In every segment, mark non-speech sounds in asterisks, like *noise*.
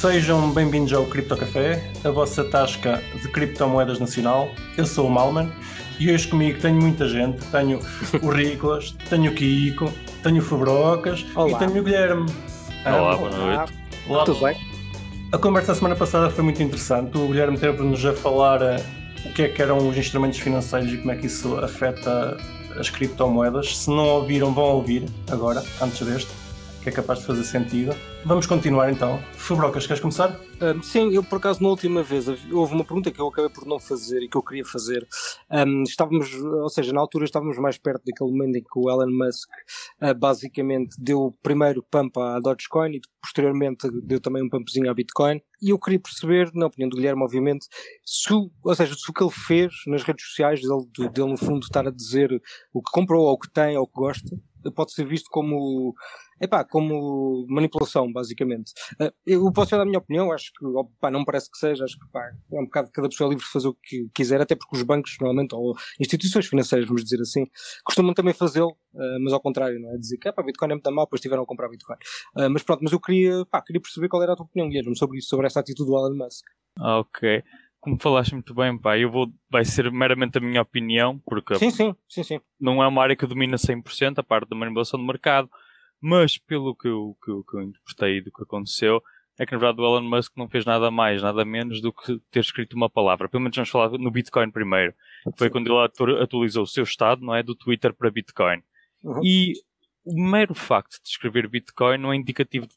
Sejam bem-vindos ao Cripto Café, a vossa tasca de criptomoedas nacional. Eu sou o Malman e hoje comigo tenho muita gente. Tenho o Riclas, tenho o Kiko, tenho o Fabrocas Olá. e tenho o Guilherme. Olá, Ah, boa noite. olá. Tudo bem? A conversa da semana passada foi muito interessante. O Guilherme teve-nos a falar eh, o que é que eram os instrumentos financeiros e como é que isso afeta as criptomoedas. Se não ouviram, vão ouvir agora, antes deste, que é capaz de fazer sentido. Vamos continuar então. Fabrocas, queres começar? Um, sim, eu por acaso na última vez houve uma pergunta que eu acabei por não fazer e que eu queria fazer. Um, estávamos, ou seja, na altura estávamos mais perto daquele momento em que o Elon Musk uh, basicamente deu o primeiro pump à Dogecoin e posteriormente deu também um pumpzinho à Bitcoin. E eu queria perceber, na opinião do Guilherme, obviamente, se, ou seja, se o que ele fez nas redes sociais, dele, dele no fundo estar a dizer o que comprou, ou o que tem, ou o que gosta, pode ser visto como, epá, como manipulação, basicamente. Uh, eu posso dar a minha opinião, acho que ó, pá, não parece que seja, acho que pá, é um bocado cada pessoa é livre de fazer o que quiser, até porque os bancos, normalmente, ou instituições financeiras, vamos dizer assim, costumam também fazê-lo, uh, mas ao contrário, não é? Dizer que é, pá, Bitcoin é muito mal, depois tiveram a comprar Bitcoin. Uh, mas pronto, mas eu queria, pá, queria perceber qual era a tua opinião, Guilherme, sobre isso, sobre essa atitude do Elon Musk. Ah, Ok. Como falaste muito bem, pá, eu vou, vai ser meramente a minha opinião, porque Sim, sim, sim, sim. não é uma área que domina 100% a parte da manipulação do mercado, mas pelo que eu, que, eu- que eu interpretei do que aconteceu, é que na verdade o Elon Musk não fez nada mais, nada menos do que ter escrito uma palavra. Pelo menos vamos falar no Bitcoin primeiro. Foi Sim. quando ele atu- atualizou o seu estado, não é? Do Twitter para Bitcoin. Uhum. E o mero facto de escrever Bitcoin não é indicativo de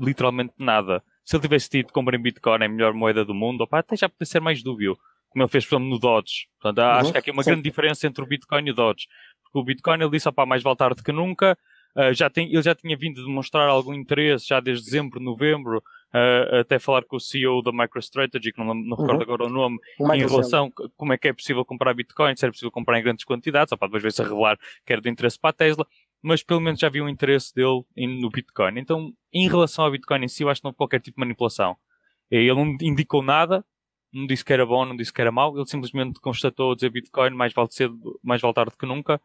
literalmente nada. Se ele tivesse dito comprem Bitcoin é a melhor moeda do mundo, opá, até já podia ser mais dúbio. Como ele fez, por exemplo, no Dodge. Portanto, Uhum, acho que há aqui uma sim. grande diferença entre o Bitcoin e o Dodge. Porque o Bitcoin ele disse, opá, mais vale tarde que nunca. Ah, já tem, ele já tinha vindo demonstrar algum interesse já desde dezembro, novembro, ah, até falar com o CEO da MicroStrategy, que não, não recordo Uhum. agora o nome, O em relação a como é que é possível comprar Bitcoin, se era possível comprar em grandes quantidades, ou para depois ver-se a revelar que era de interesse para a Tesla, mas pelo menos já havia um interesse dele no Bitcoin. Então, em relação ao Bitcoin em si, eu acho que não houve qualquer tipo de manipulação. Ele não indicou nada, não disse que era bom, não disse que era mau, ele simplesmente constatou dizer Bitcoin mais vale cedo, mais vale tarde que nunca,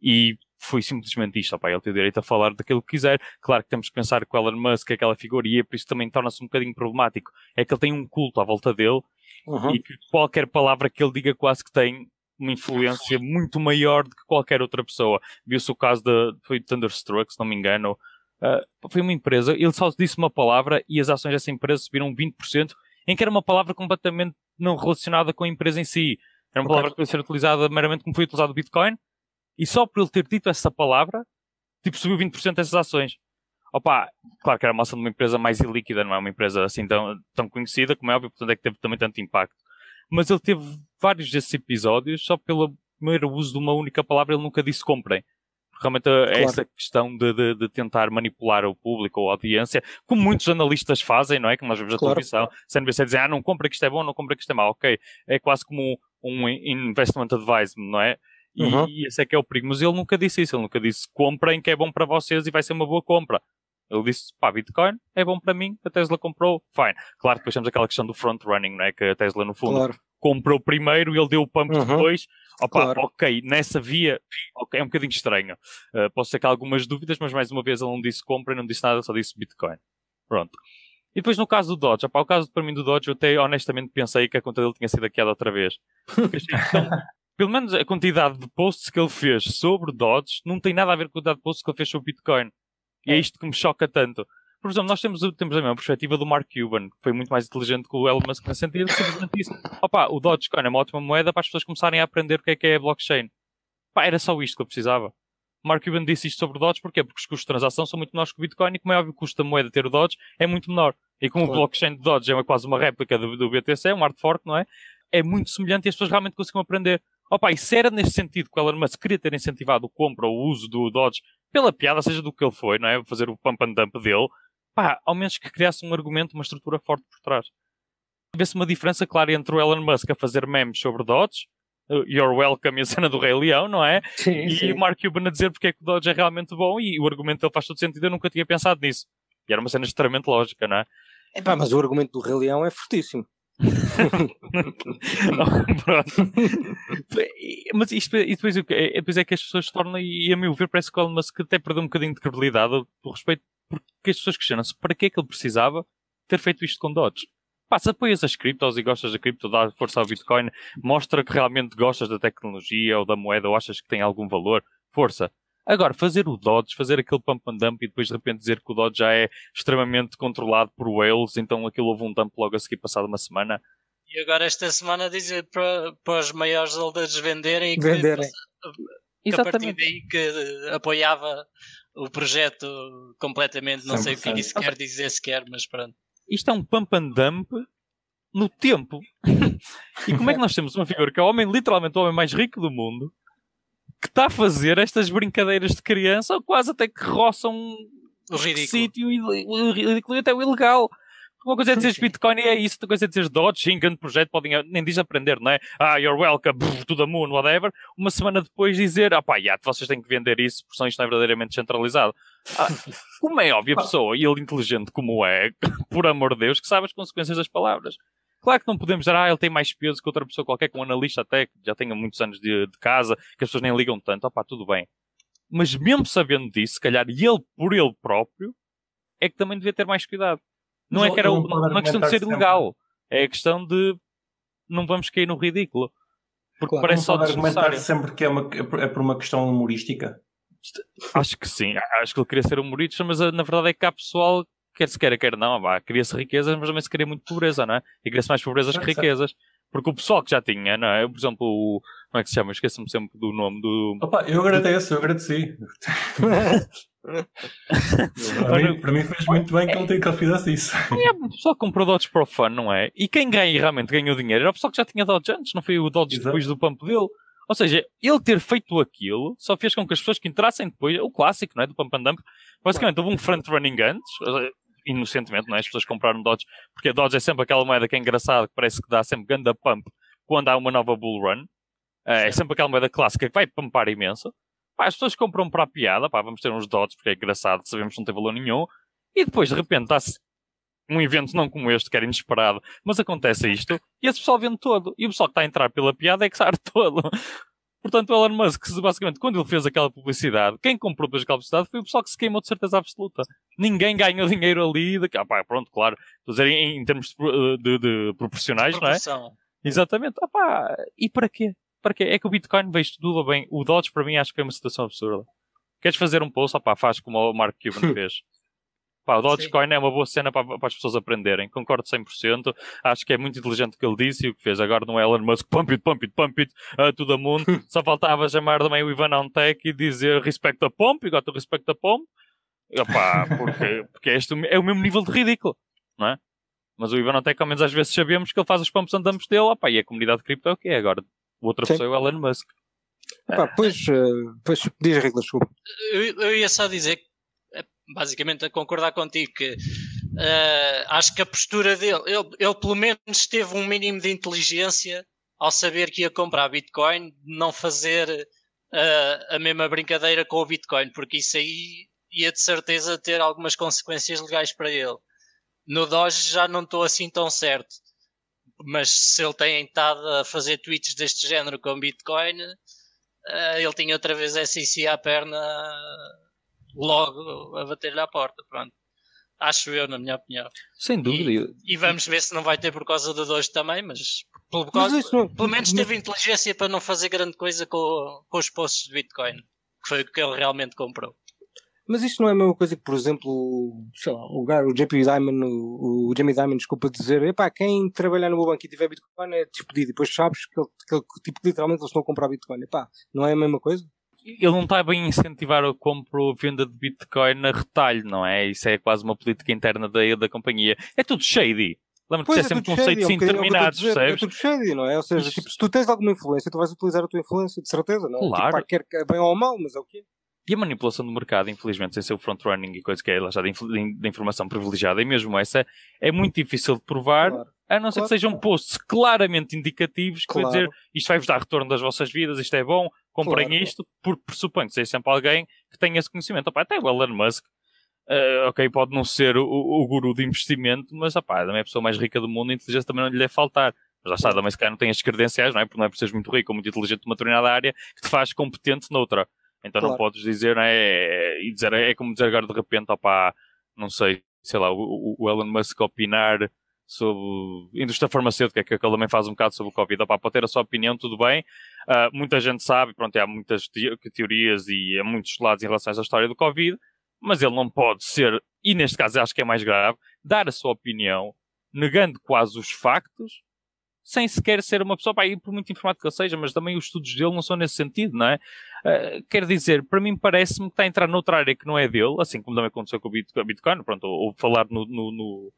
e foi simplesmente isto, opá, ele tem o direito a falar daquilo que quiser. Claro que temos que pensar que o Elon Musk é aquela figura e é por isso também torna-se um bocadinho problemático. É que ele tem um culto à volta dele Uhum. e que qualquer palavra que ele diga quase que tem uma influência muito maior do que qualquer outra pessoa. Viu-se o caso da foi Thunderstruck, se não me engano. Ah, foi uma empresa, ele só disse uma palavra e as ações dessa empresa subiram 20%, em que era uma palavra completamente não relacionada com a empresa em si. Era uma palavra que podia ser utilizada meramente como foi utilizado o Bitcoin, e só por ele ter dito essa palavra, tipo, subiu 20% dessas ações. Opa, claro que era uma ação de uma empresa mais ilíquida, não é uma empresa assim tão, tão conhecida, como é óbvio, portanto é que teve também tanto impacto. Mas ele teve vários desses episódios só pelo mero uso de uma única palavra, ele nunca disse comprem. Realmente é Claro. essa questão de, de, de tentar manipular o público ou a audiência, como *laughs* muitos analistas fazem, não é? Que nós vemos na Claro. televisão, CNBC dizem, ah, não compra que isto é bom, não compra que isto é mau, ok. É quase como um investment advisement, não é? E, Uhum. e esse é que é o perigo. Mas ele nunca disse isso, ele nunca disse comprem que é bom para vocês e vai ser uma boa compra. Ele disse, pá, Bitcoin é bom para mim, a Tesla comprou, fine. Claro que depois temos aquela questão do front running, não é? Que a Tesla no fundo Claro. comprou primeiro e ele deu o pump Uhum. depois. Opa, Claro. ok, nessa via, ok, é um bocadinho estranho. Uh, posso ter cá algumas dúvidas, mas mais uma vez ele não disse compra, não disse nada, só disse Bitcoin. Pronto. E depois no caso do Dodge, opa, o caso para mim do Dodge, eu até honestamente pensei que a conta dele tinha sido hackeada outra vez. *laughs* Achei tão- pelo menos a quantidade de posts que ele fez sobre Dodge não tem nada a ver com a quantidade de posts que ele fez sobre Bitcoin. E é isto que me choca tanto. Por exemplo, nós temos, temos a mesma perspectiva do Mark Cuban, que foi muito mais inteligente que o Elon Musk nesse sentido, simplesmente disse, opa, o Dogecoin é uma ótima moeda para as pessoas começarem a aprender o que é que é a blockchain. Pá, era só isto que eu precisava. O Mark Cuban disse isto sobre o Dodge, porquê? Porque os custos de transação são muito menores que o Bitcoin e como é óbvio o custo da moeda ter o Dodge é muito menor. E como Claro. o blockchain do Dodge é quase uma réplica do, do BTC, um hard fork, não é? É muito semelhante e as pessoas realmente conseguem aprender. Opa, e se era neste sentido que o Elon Musk queria ter incentivado o compra ou o uso do Dodge pela piada, seja do que ele foi, não é? Fazer o pump and dump dele, pá, ao menos que criasse um argumento, uma estrutura forte por trás. Vê-se uma diferença clara entre o Elon Musk a fazer memes sobre Dodge, uh, You're Welcome e a cena do Rei Leão, não é? Sim, E o Mark Cuban a dizer porque é que o Dodge é realmente bom e o argumento dele faz todo sentido, eu nunca tinha pensado nisso. E era uma cena extremamente lógica, não é? Epá, mas o argumento do Rei Leão é fortíssimo. *laughs* Mas isto, e depois, é, depois é que as pessoas se tornam, e a meu ver, parece que o Elon Musk até perdeu um bocadinho de credibilidade do respeito, porque as pessoas questionam-se para que é que ele precisava ter feito isto com Dodge. Pá, se apoias as criptos e gostas da cripto, dá força ao Bitcoin, mostra que realmente gostas da tecnologia ou da moeda ou achas que tem algum valor, força. Agora, fazer o Dodge, fazer aquele pump and dump e depois de repente dizer que o Dodge já é extremamente controlado por whales, então aquilo houve um dump logo a seguir passado uma semana. E agora esta semana dizer para, para os maiores holders venderem e que, Venderem. que a partir daí que apoiava o projeto completamente. Não sei o que 100%. isso quer dizer sequer, mas pronto. Isto é um pump and dump no tempo. *laughs* e como é que nós temos uma figura que é o homem, literalmente o homem mais rico do mundo, que está a fazer estas brincadeiras de criança, ou quase até que roçam O ridículo. sítio e o ridículo e até o ilegal. Uma coisa é dizer Bitcoin e é isso, outra coisa é dizer Dodge, grande projeto, podem, nem diz aprender, não é? Ah, you're welcome, brrr, to the moon, whatever. Uma semana depois dizer, ah pá, yeah, vocês têm que vender isso, porque senão isto não é verdadeiramente centralizado. Ah, como é óbvio a *laughs* pessoa, e ele inteligente como é, *laughs* por amor de Deus, que sabe as consequências das palavras. Claro que não podemos dizer, ah, ele tem mais peso que outra pessoa qualquer, que um analista até, que já tenha muitos anos de, de casa, que as pessoas nem ligam tanto, opá, tudo bem. Mas mesmo sabendo disso, se calhar ele por ele próprio, é que também devia ter mais cuidado. Não Mas é que era não é questão de ser sempre. ilegal, é a questão de não vamos cair no ridículo. Porque Claro. parece só argumentar sempre que é, uma, é por uma questão humorística. Acho que sim, acho que ele queria ser humorista, mas a- na verdade é que há pessoal, quer se queira, quer não, vá, queria-se riquezas, mas também se queria muito pobreza, não é? E queria-se mais pobrezas que Certo, certo. riquezas. Porque o pessoal que já tinha, não é? Por exemplo, o. Como é que se chama? Esqueço-me sempre do nome do. Opa, eu agradeço, eu agradeci. *laughs* para, mim, para mim fez muito bem que ele, que ele fizesse isso. É, o pessoal que comprou Dodge para o fun, não é? E quem ganha, realmente ganhou dinheiro era o pessoal que já tinha Dodge antes, não foi o Dodge Exato. depois do pump dele. Ou seja, ele ter feito aquilo só fez com que as pessoas que entrassem depois, o clássico, não é? Do pump and dump, basicamente houve um front running antes, inocentemente, não é? As pessoas compraram Dodge, porque a Dodge é sempre aquela moeda que é engraçada, que parece que dá sempre ganda pump quando há uma nova bull run. Eh, É sempre aquela moeda clássica que vai pumpar imenso. Pá, as pessoas compram para a piada, pá, vamos ter uns Dodge porque é engraçado, sabemos que não tem valor nenhum. E depois, de repente, dá-se um evento não como este, que era inesperado, mas acontece isto, e esse pessoal vende todo. E o pessoal que está a entrar pela piada é que sai *laughs* todo. Portanto, o Elon Musk, basicamente, quando ele fez aquela publicidade, quem comprou depois aquela publicidade foi o pessoal que se queimou de certeza absoluta. Ninguém ganhou dinheiro ali. De... Ah, pá, pronto, claro. Estou a dizer em, em termos de, pro- de- de proporcionais, não é? Exatamente. Ah, pá, e para quê? Para quê? É que o Bitcoin veio tudo bem. O Dodge, para mim, acho que é uma situação absurda. Queres fazer um post? Ah, pá, faz como o Mark Cuban *laughs* fez. Pá, o Dogecoin é uma boa cena para, para as pessoas aprenderem. Concordo 100%. Acho que é muito inteligente o que ele disse e o que fez agora no Elon Musk. Pump it, pump it, pump it, uh, to the moon. Só faltava chamar também o Ivan Antec e dizer respect the pump, got to respect the pump. Opá, *laughs* porque, porque este é o mesmo nível de ridículo, não é? Mas o Ivan Antec, ao menos às vezes sabemos que ele faz os pumps and dumps dele, opá, e a comunidade de cripto é o que é agora. Outra Sim. pessoa é o Elon Musk. Pá, pois, eh, pois, diz Rico, desculpa. Eu, eu ia só dizer, que, basicamente, a concordar contigo que eh, acho que a postura dele, ele, ele pelo menos teve um mínimo de inteligência ao saber que ia comprar Bitcoin, não fazer eh, a mesma brincadeira com o Bitcoin, porque isso aí ia de certeza ter algumas consequências legais para ele. No Doge já não estou assim tão certo, mas se ele tem estado a fazer tweets deste género com Bitcoin, eh, ele tinha outra vez SEC à perna logo a bater-lhe à porta, pronto. Acho eu, na minha opinião. Sem dúvida. E vamos ver se não vai ter por causa do dois também, mas pelo, Mas causa- isso não- pelo menos teve inteligência para não fazer grande coisa com, com os posts de Bitcoin, que foi o que ele realmente comprou. Mas isto não é a mesma coisa que, por exemplo, sei lá, o, o JP Diamond, o, o Jamie Diamond, desculpa dizer, epá, quem trabalhar no meu banco e tiver Bitcoin é despedido. E depois sabes que, ele, que ele- tipo, literalmente eles estão a comprar Bitcoin. Epá, não é a mesma coisa? Ele não está bem a incentivar a compra ou venda de Bitcoin a retalho, não é? Isso é quase uma política interna da, da companhia. É tudo shady. Lembra-te que é sempre conceitos shady, é um bocadinho o que eu estou a interminados, dizer, percebes? É tudo shady, não é? Ou seja, tipo, se tu tens alguma influência, tu vais utilizar a tua influência, de certeza, não é? Claro. Tipo, quer que bem ou mal, mas é o quê? E a manipulação do mercado, infelizmente, sem ser o front-running e coisa que é lá já de informação privilegiada, e mesmo essa, é muito difícil de provar, Claro. A não ser Claro. que sejam posts claramente indicativos que vai Claro. dizer isto vai-vos dar retorno das vossas vidas, isto é bom, comprem Claro. isto, porque pressupõe que seja sempre alguém que tenha esse conhecimento. Opá, até o Elon Musk, eh, ok, pode não ser o, o guru de investimento, mas opá, também é a pessoa mais rica do mundo, a inteligência também não lhe deve faltar. Mas já está, também se calhar não tem as credenciais, não é? Porque não é por seres muito rico ou muito inteligente numa determinada área que te faz competente noutra. Então não Claro. podes dizer, não é, e dizer, é como dizer agora de repente, opá, não sei, sei lá, o, o Elon Musk opinar sobre indústria farmacêutica, que ele também faz um bocado sobre o Covid. Opa, pode ter a sua opinião, tudo bem. Uh, muita gente sabe, pronto, há muitas te teorias e há muitos lados em relação à história do Covid, mas ele não pode ser, e neste caso acho que é mais grave, dar a sua opinião, negando quase os factos, sem sequer ser uma pessoa, pá, e por muito informado que ele seja, mas também os estudos dele não são nesse sentido, não é? Uh, quer dizer, para mim parece-me que está a entrar noutra área que não é dele, assim como também aconteceu com o Bitcoin, pronto, ou, ou falar no, no, no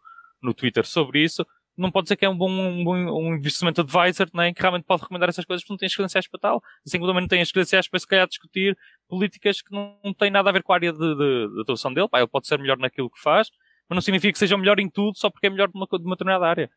no Twitter sobre isso, não pode dizer que é um bom, um, bom, um investimento advisor, né, que realmente pode recomendar essas coisas porque não tem as credenciais para tal. Assim como também não tem as credenciais para se calhar discutir políticas que não, não têm nada a ver com a área de, de, de atuação dele. Pá, ele pode ser melhor naquilo que faz, mas não significa que seja melhor em tudo só porque é melhor de uma, de uma determinada área.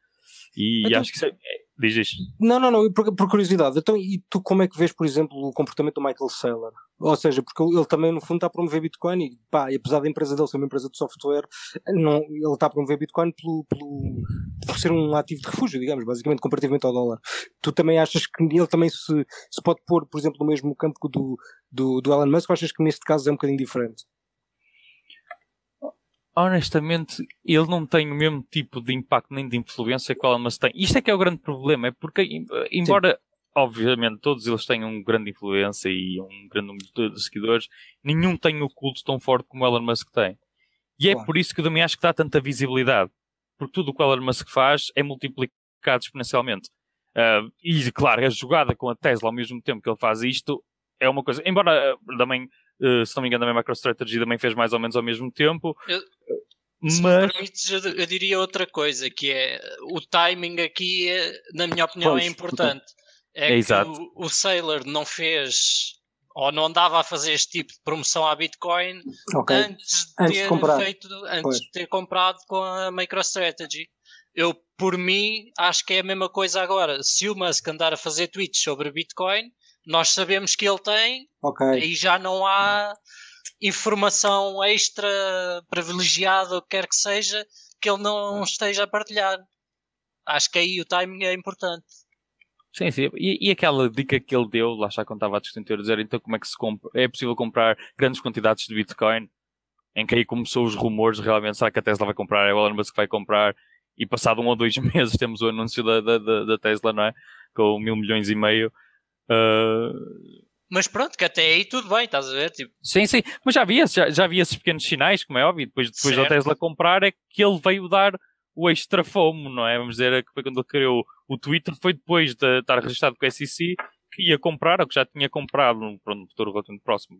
E então, acho que isso é, Diz isto. Não, não, não, por, por, curiosidade. Então, e tu como é que vês, por exemplo, o comportamento do Michael Saylor? Ou seja, porque ele também, no fundo, está a promover Bitcoin e, pá, e apesar da empresa dele ser uma empresa de software, não, ele está a promover Bitcoin pelo, pelo, por ser um ativo de refúgio, digamos, basicamente, comparativamente ao dólar. Tu também achas que ele também se, se pode pôr, por exemplo, no mesmo campo do, do, do Elon Musk ou achas que neste caso é um bocadinho diferente? Honestamente, ele não tem o mesmo tipo de impacto nem de influência que o Elon Musk tem. Isto é que é o grande problema, é porque, embora, Sim. obviamente, todos eles tenham uma grande influência e um grande número de seguidores, nenhum tem o culto tão forte como o Elon Musk tem. E é por isso que eu também acho que dá tanta visibilidade. Porque tudo o que o Elon Musk faz é multiplicado exponencialmente. Uh, e, claro, a jogada com a Tesla ao mesmo tempo que ele faz isto é uma coisa. Embora uh, também Uh, se não me engano, também a MicroStrategy também fez mais ou menos ao mesmo tempo. Eu, se mas... permites, eu, eu, diria outra coisa, que é o timing aqui, é, na minha opinião, é pois, é importante. É, é que exato. o, o Sailor não fez ou não andava a fazer este tipo de promoção à Bitcoin okay. antes de antes ter de feito, antes pois. de ter comprado com a MicroStrategy. Eu, por mim, acho que é a mesma coisa agora. Se o Musk andar a fazer tweets sobre Bitcoin, nós sabemos que ele tem okay. e já não há informação extra privilegiada, o que quer que seja, que ele não esteja a partilhar. Acho que aí o timing é importante. Sim, sim. E, e aquela dica que ele deu, lá está quando estava a discutir, dizer então como é que se compra, é possível comprar grandes quantidades de Bitcoin, em que aí começou os rumores, realmente, será que a Tesla vai comprar, é o Elon Musk que vai comprar, e passado um ou dois *laughs* meses temos o anúncio da, da, da Tesla, não é? Com mil milhões e meio Uh... Mas pronto, que até aí tudo bem, estás a ver? Tipo... Sim, sim, mas já havia, já, já havia esses pequenos sinais, como é óbvio, depois, depois da Tesla comprar é que ele veio dar o extra fomo, não é? Vamos dizer que foi quando ele criou o Twitter, foi depois de estar registrado com a SEC que ia comprar, ou que já tinha comprado pronto, no futuro relativamente próximo,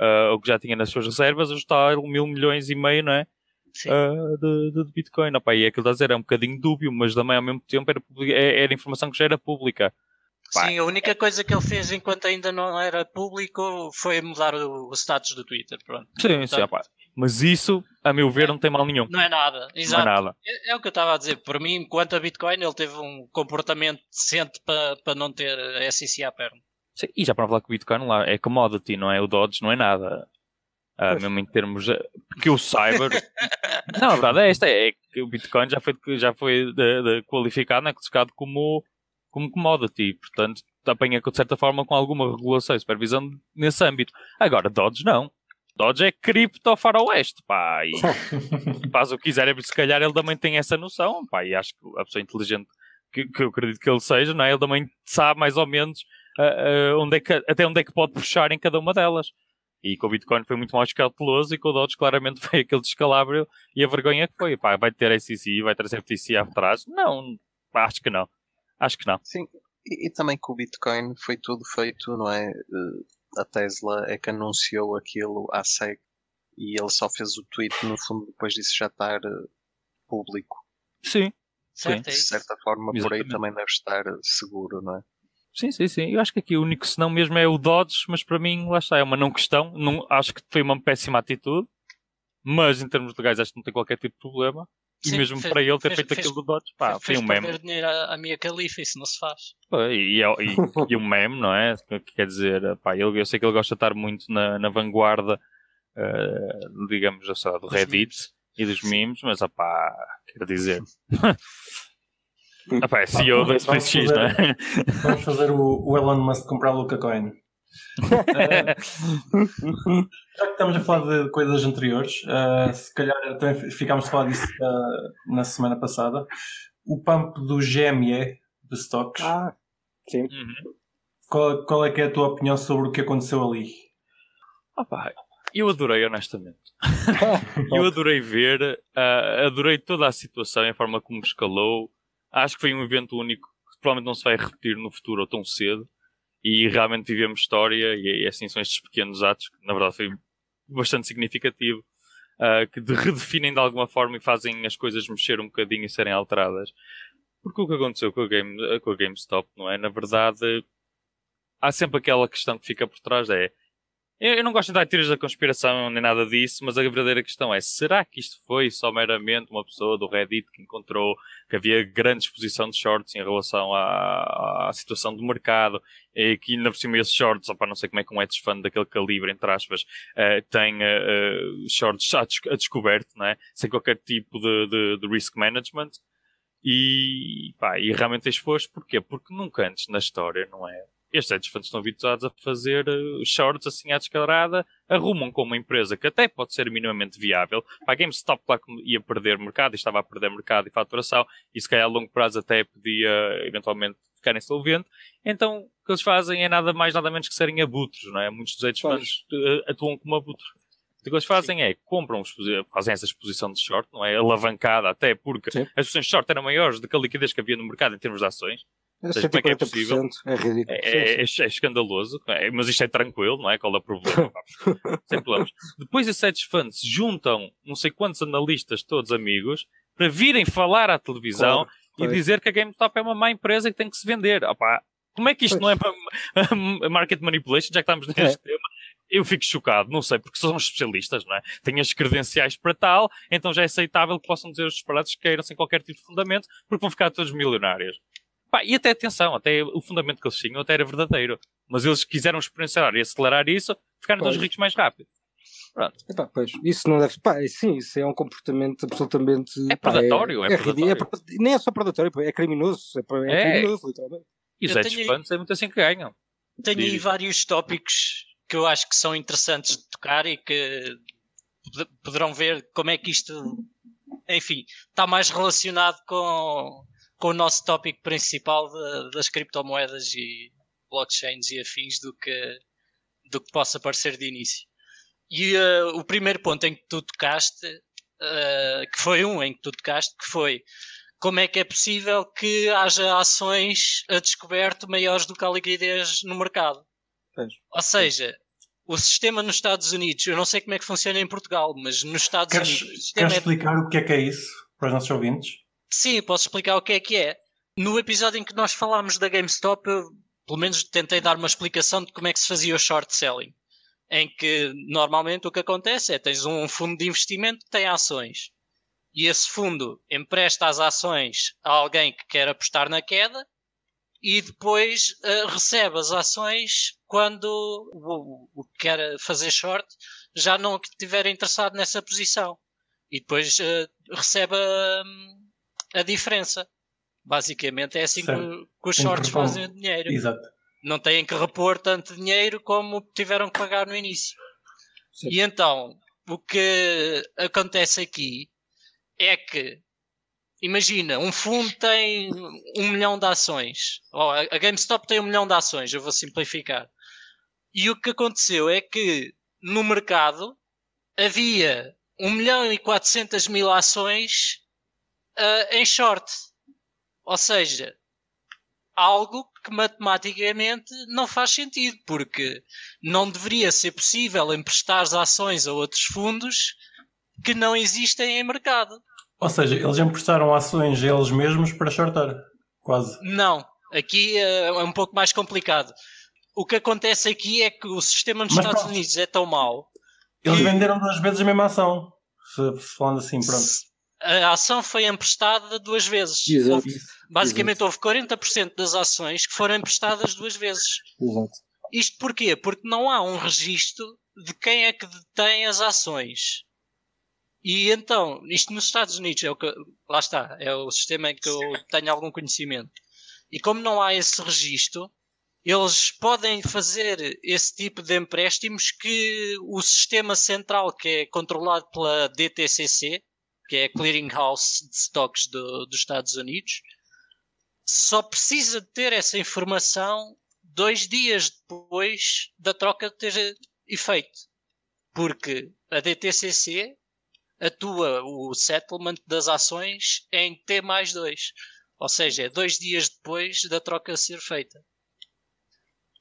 uh, ou que já tinha nas suas reservas, ajustar mil milhões e meio, não é? Uh, de, de, de, Bitcoin. Opa, e é aquilo a dizer, é um bocadinho dúbio, mas também ao mesmo tempo era, é, era informação que já era pública. Sim, a única coisa que ele fez enquanto ainda não era público foi mudar o, o status do Twitter. Pronto. Sim, Portanto, sim, opa. Mas isso, a meu ver, não tem mal nenhum. Não é nada, exato. Não é, nada. É, é o que eu estava a dizer. Por mim, quanto a Bitcoin, ele teve um comportamento decente para pa não ter SEC à perna. Sim, e já para falar que o Bitcoin lá é commodity, não é? O Dodge não é nada. Uh, mesmo em termos. Porque o Cyber. *laughs* não, a verdade é esta: é que o Bitcoin já foi, já foi de, de qualificado, né, classificado como como commodity, portanto apanha de certa forma com alguma regulação e supervisão nesse âmbito. Agora, Dodge não. Dodge é cripto faroeste, pá, e *laughs* faz o que quiser, é se calhar ele também tem essa noção, pá, e acho que a pessoa inteligente que, que eu acredito que ele seja, não é? ele também sabe mais ou menos uh, uh, onde é que, até onde é que pode puxar em cada uma delas. E com o Bitcoin foi muito mais cauteloso e com o Dodge claramente *laughs* foi aquele descalabro e a vergonha que foi. Pá, vai ter SEC, vai ter FTC atrás? Não, acho que não. Acho que não. Sim, e, e, também com o Bitcoin foi tudo feito, não é? Eh, a Tesla é que anunciou aquilo à SEC e ele só fez o tweet, no fundo, depois disso já estar eh, público. Sim. Sim. De certa forma, Exatamente. por aí também deve estar seguro, não é? Sim, sim, sim. Eu acho que aqui o único senão mesmo é o Dodge, mas para mim, lá está, é uma não questão. Não, acho que foi uma péssima atitude, mas em termos legais acho que não tem qualquer tipo de problema. Sim, e mesmo fez, para ele ter fez, feito fez, aquilo do Dodge, pá, foi um meme. dinheiro à, minha califa, isso não se faz. E, e, e, *laughs* e um meme, não é? Quer dizer, pá, ele, eu sei que ele gosta de estar muito na, na vanguarda, uh, digamos, sei do Reddit memes. e dos memes, mas, pá, quero dizer. *laughs* Ah, pá, é CEO da SpaceX, não é? Vamos fazer o, o Elon Musk comprar o Luca Coin. Já que estamos a falar de coisas anteriores, uh, se calhar também ficámos a falar disso uh, na semana passada. O pump do GME de stocks. Ah, sim. Uhum. Qual, qual, é que é a tua opinião sobre o que aconteceu ali? Opa, eu adorei, honestamente. *laughs* eu adorei ver, uh, adorei toda a situação e a forma como escalou. Acho que foi um evento único que provavelmente não se vai repetir no futuro ou tão cedo. E realmente vivemos história e, e assim são estes pequenos atos que na verdade foi bastante significativo. Uh, que de *laughs* redefinem de alguma forma e fazem as coisas mexer um bocadinho e serem alteradas. Porque o que aconteceu com a, Game, com a GameStop, não é? Na verdade, há sempre aquela questão que fica por trás, é eu, não gosto de dar tiros da conspiração nem nada disso, mas a verdadeira questão é: será que isto foi só meramente uma pessoa do Reddit que encontrou que havia grande exposição de shorts em relação à, à situação do mercado e que ainda por cima esses shorts, opa, não sei como é que um hedge fund daquele calibre, entre aspas, uh, tem uh, shorts a, des a, descoberto, não é? sem qualquer tipo de, de, de risk management. E, pá, e realmente expôs porquê? Porque nunca antes na história, não é? Estes hedge funds estão habituados a fazer uh, shorts assim à descarada, arrumam com uma empresa que até pode ser minimamente viável. A GameStop, claro que ia perder mercado, e estava a perder mercado e faturação, e se calhar a longo prazo até podia eventualmente ficar insolvente. Então, o que eles fazem é nada mais, nada menos que serem abutres, não é? Muitos dos hedge funds uh, atuam como abutres. O que eles fazem Sim. é compram, fazem essa exposição de short, não é? Alavancada até porque Sim. as exposições de short eram maiores do que a liquidez que havia no mercado em termos de ações. É seja, como é que é possível? É ridículo. É, é, é, é escandaloso, é, mas isto é tranquilo, não é? Qual é o problema? *laughs* Sem problemas. Depois esses hedge funds juntam não sei quantos analistas, todos amigos, para virem falar à televisão claro, e dizer que a GameStop é uma má empresa que tem que se vender. Opa, como é que isto pois. não é *laughs* market manipulation, já que estamos neste tema? Eu fico chocado, não sei, porque são especialistas, não é? Têm as credenciais para tal, então já é aceitável que possam dizer os disparados que queiram sem qualquer tipo de fundamento, porque vão ficar todos milionários. Pá, e até atenção, até o fundamento que eles tinham até era verdadeiro. Mas eles quiseram experienciar e acelerar isso, ficaram todos ricos mais rápido. Pronto. Epá, pois, isso não deve. Pá, sim, isso é um comportamento absolutamente. É predatório, pá, é, é, é, predatório. É, nem é só predatório, é criminoso. É, é, criminoso, literalmente. E os hedge funds é muito assim que ganham. Tenho aí vários tópicos que eu acho que são interessantes de tocar e que poderão ver como é que isto, enfim, está mais relacionado com com o nosso tópico principal de, das criptomoedas e blockchains e afins do que, do que possa parecer de início. E uh, o primeiro ponto em que tu tocaste, uh, que foi um em que tu tocaste, que foi como é que é possível que haja ações a descoberto maiores do que a liquidez no mercado. Ou seja, o sistema nos Estados Unidos, eu não sei como é que funciona em Portugal, mas nos Estados queres, Unidos. Queres é... explicar o que é que é isso para os nossos ouvintes? Sim, posso explicar o que é que é. No episódio em que nós falámos da GameStop, eu, pelo menos tentei dar uma explicação de como é que se fazia o short selling. Em que normalmente o que acontece é tens um fundo de investimento que tem ações. E esse fundo empresta as ações a alguém que quer apostar na queda e depois uh, recebe as ações quando o, que quer fazer short já não estiver interessado nessa posição. E depois uh, recebe a, a diferença. Basicamente é assim que, que, os shorts fazem dinheiro. Exato. Não têm que repor tanto dinheiro como tiveram que pagar no início. Sim. E então, o que acontece aqui é que, imagina, um fundo tem um milhão de ações. Oh, a GameStop tem um milhão de ações, eu vou simplificar. E o que aconteceu é que no mercado havia 1 milhão e 400 mil ações uh, em short. Ou seja, algo que matematicamente não faz sentido, porque não deveria ser possível emprestar as ações a outros fundos que não existem em mercado. Ou seja, eles emprestaram ações a eles mesmos para shortar, quase. Não, aqui é um pouco mais complicado. O que acontece aqui é que o sistema nos Mas Estados pronto. Unidos é tão mau. Eles que... venderam duas vezes a mesma ação. Falando assim, pronto a ação foi emprestada duas vezes. Exato. Houve, basicamente Exato. houve 40% das ações que foram emprestadas duas vezes. Exato. Isto porquê? Porque não há um registro de quem é que detém as ações. E então, isto nos Estados Unidos é o que, lá está, é o sistema em que eu tenho algum conhecimento. E como não há esse registro, eles podem fazer esse tipo de empréstimos que o sistema central, que é controlado pela DTCC, que é a Clearing House de Stocks do, dos Estados Unidos, só precisa de ter essa informação dois dias depois da troca ter efeito. Porque a DTCC atua o settlement das ações em T mais 2. Ou seja, é dois dias depois da troca ser feita.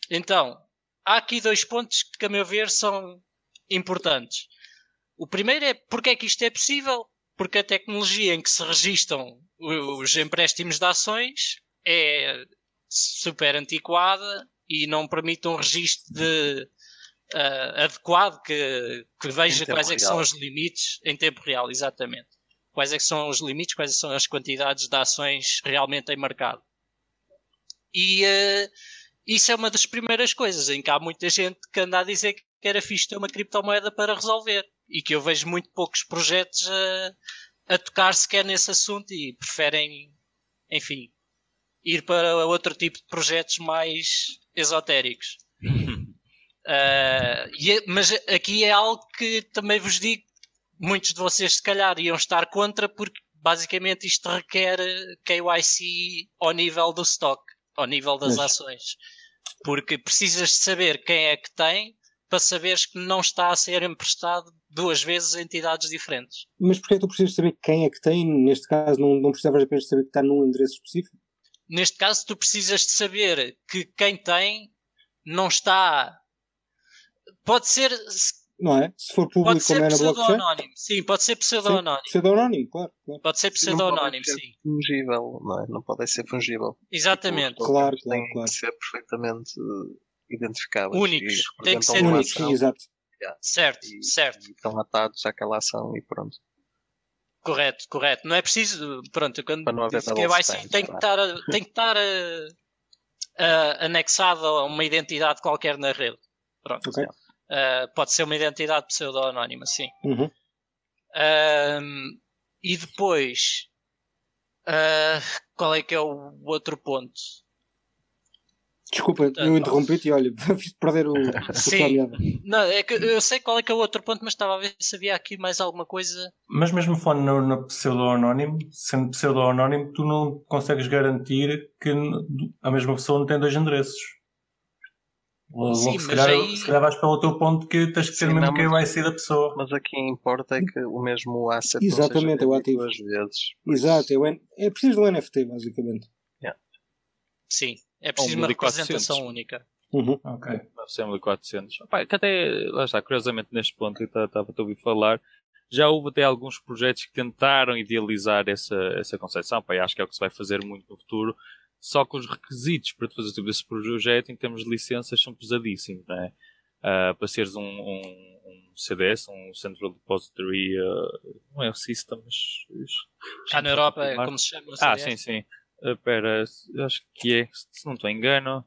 Então, há aqui dois pontos que, a meu ver, são importantes. O primeiro é porque é que isto é possível? Porque a tecnologia em que se registram os empréstimos de ações é super antiquada e não permite um registro de, uh, adequado que, que veja quais é que são os limites em tempo real, exatamente. Quais é que são os limites, quais são as quantidades de ações realmente em mercado. E uh, isso é uma das primeiras coisas em que há muita gente que anda a dizer que era fixe ter uma criptomoeda para resolver. E que eu vejo muito poucos projetos a, a tocar sequer nesse assunto e preferem, enfim, ir para outro tipo de projetos mais esotéricos. uh, *laughs* é, mas aqui é algo que também vos digo, muitos de vocês se calhar iam estar contra porque basicamente isto requer KYC ao nível do stock ao nível das Mas... ações. Porque precisas de saber quem é que tem para saberes que não está a ser emprestado duas vezes a entidades diferentes. Mas porquê tu precisas saber quem é que tem? Neste caso, não, não precisavas apenas saber que está num endereço específico? Neste caso, tu precisas de saber que quem tem não está. Pode ser não é? Se for público pode ser como é na blockchain. Sim, pode ser pseudo-anónimo. Pseudo-anónimo, claro, claro, Pode ser pseudo-anónimo, sim. Fungível, não é? Não pode ser fungível. Exatamente. Tipo, claro, claro, Tem claro. que ser perfeitamente identificáveis. Únicos. Tem que ser únicos. Sim, exato. Yeah. Certo, e, certo. E estão atados àquela ação e pronto. Correto, correto. Não é preciso, pronto, quando Para não haver que vai sim, tem que estar, tem que estar uh, uh, anexado a uma identidade qualquer na rede. Pronto. Okay. Uh, pode ser uma identidade pseudo-anónima, sim. Uhum. Uh, e depois, uh, qual é que é o outro ponto? Desculpa, Portanto, eu interrompi-te e olha, *laughs* fiz perder o, o Sim, não, é que eu sei qual é que é o outro ponto, mas estava a ver se havia aqui mais alguma coisa. Mas mesmo falando no, no pseudo-anónimo, sendo pseudo-anónimo, tu não consegues garantir que a mesma pessoa não tem dois endereços. Logo, Sim, se, calhar, aí... se calhar vais para o teu ponto que tens que ter Sim, mesmo não, KYC da pessoa. Mas aqui importa é que o mesmo asset Exatamente, é o ativo. duas vezes. Exato, é, o, é preciso do NFT, basicamente. Yeah. Sim, é preciso uma representação única. Uhum. Ok. Deve ser 1400. Opa, que até, lá está, curiosamente neste ponto que estava a ouvir falar, já houve até alguns projetos que tentaram idealizar essa, essa concepção. Pá, acho que é o que se vai fazer muito no futuro só que os requisitos para fazer tipo, esse projeto em termos de licenças são pesadíssimos, não é? Uh, para seres um, um, um, CDS, um Central Depository, uh, não é o System, mas. Cá na Europa é como se chama. O ah, sim, sim. Espera, uh, acho que é, se não estou engano.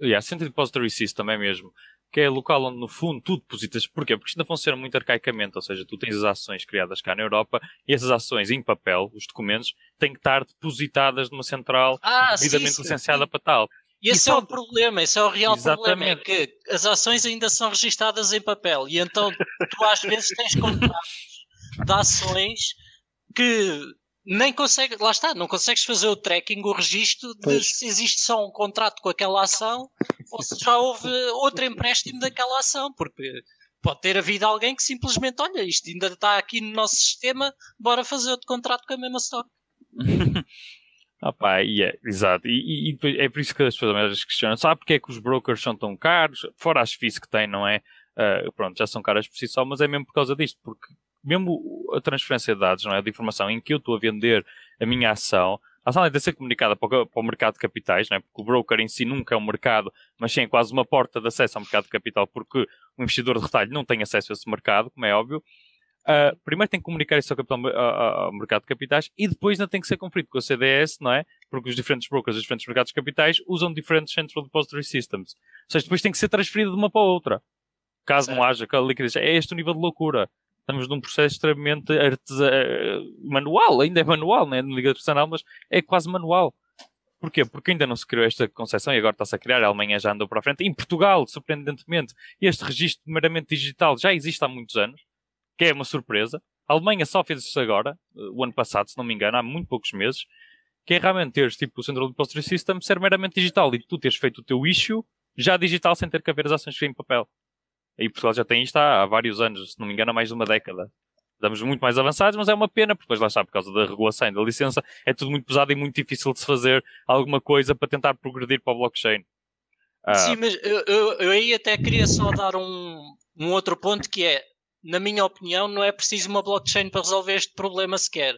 Yeah, Central Depository System é mesmo que é local onde no fundo tu depositas. Porquê? Porque isto ainda funciona muito arcaicamente, ou seja, tu tens as ações criadas cá na Europa e essas ações em papel, os documentos, têm que estar depositadas numa central ah, devidamente sim, licenciada sim. para tal. E esse é o problema, esse é o real Exatamente. problema, é que as ações ainda são registadas em papel e então tu às vezes tens contratos de ações que nem consegues, lá está, não consegues fazer o tracking, o registro de pois. se existe só um contrato com aquela ação ou se já houve outro empréstimo daquela ação, porque pode ter havido alguém que simplesmente, olha, isto ainda está aqui no nosso sistema, bora fazer outro contrato com a mesma stock. *laughs* Ah pá, e é, exato. E, e, é por isso que as pessoas às questionam. Sabe porque é que os brokers são tão caros? Fora as FIIs que têm, não é? Uh, pronto, já são caras por si só, mas é mesmo por causa disto. Porque mesmo a transferência de dados, não é? De informação em que eu estou a vender a minha ação, a ação deve ser comunicada para o, para o, mercado de capitais, não é? Porque o broker em si nunca é um mercado, mas sim é quase uma porta de acesso ao mercado de capital, porque o investidor de retalho não tem acesso a esse mercado, como é óbvio. Uh, primeiro tem que comunicar isso ao, capital, ao, ao, mercado de capitais e depois ainda tem que ser conferido com a CDS, não é? Porque os diferentes brokers dos diferentes mercados de capitais usam diferentes Central Depository Systems. Ou seja, depois tem que ser transferido de uma para a outra. Caso não haja aquela liquidez. É este o nível de loucura. Estamos num processo extremamente artesa... manual, ainda é manual, não é? Liga artesanal, mas é quase manual. Porquê? Porque ainda não se criou esta concepção e agora está-se a criar, a Alemanha já andou para a frente. Em Portugal, surpreendentemente, este registro meramente digital já existe há muitos anos, que é uma surpresa. A Alemanha só fez isso agora, o ano passado, se não me engano, há muito poucos meses, que é realmente teres tipo o Central Depository System ser meramente digital e tu teres feito o teu issue já digital sem ter que haver as ações em papel. E Portugal já tem isto há, há vários anos, se não me engano, há mais de uma década estamos muito mais avançados, mas é uma pena, porque depois lá está, por causa da regulação e da licença, é tudo muito pesado e muito difícil de se fazer alguma coisa para tentar progredir para o blockchain. Ah. Sim, mas eu, eu, eu, aí até queria só dar um, um outro ponto que é, na minha opinião, não é preciso uma blockchain para resolver este problema sequer.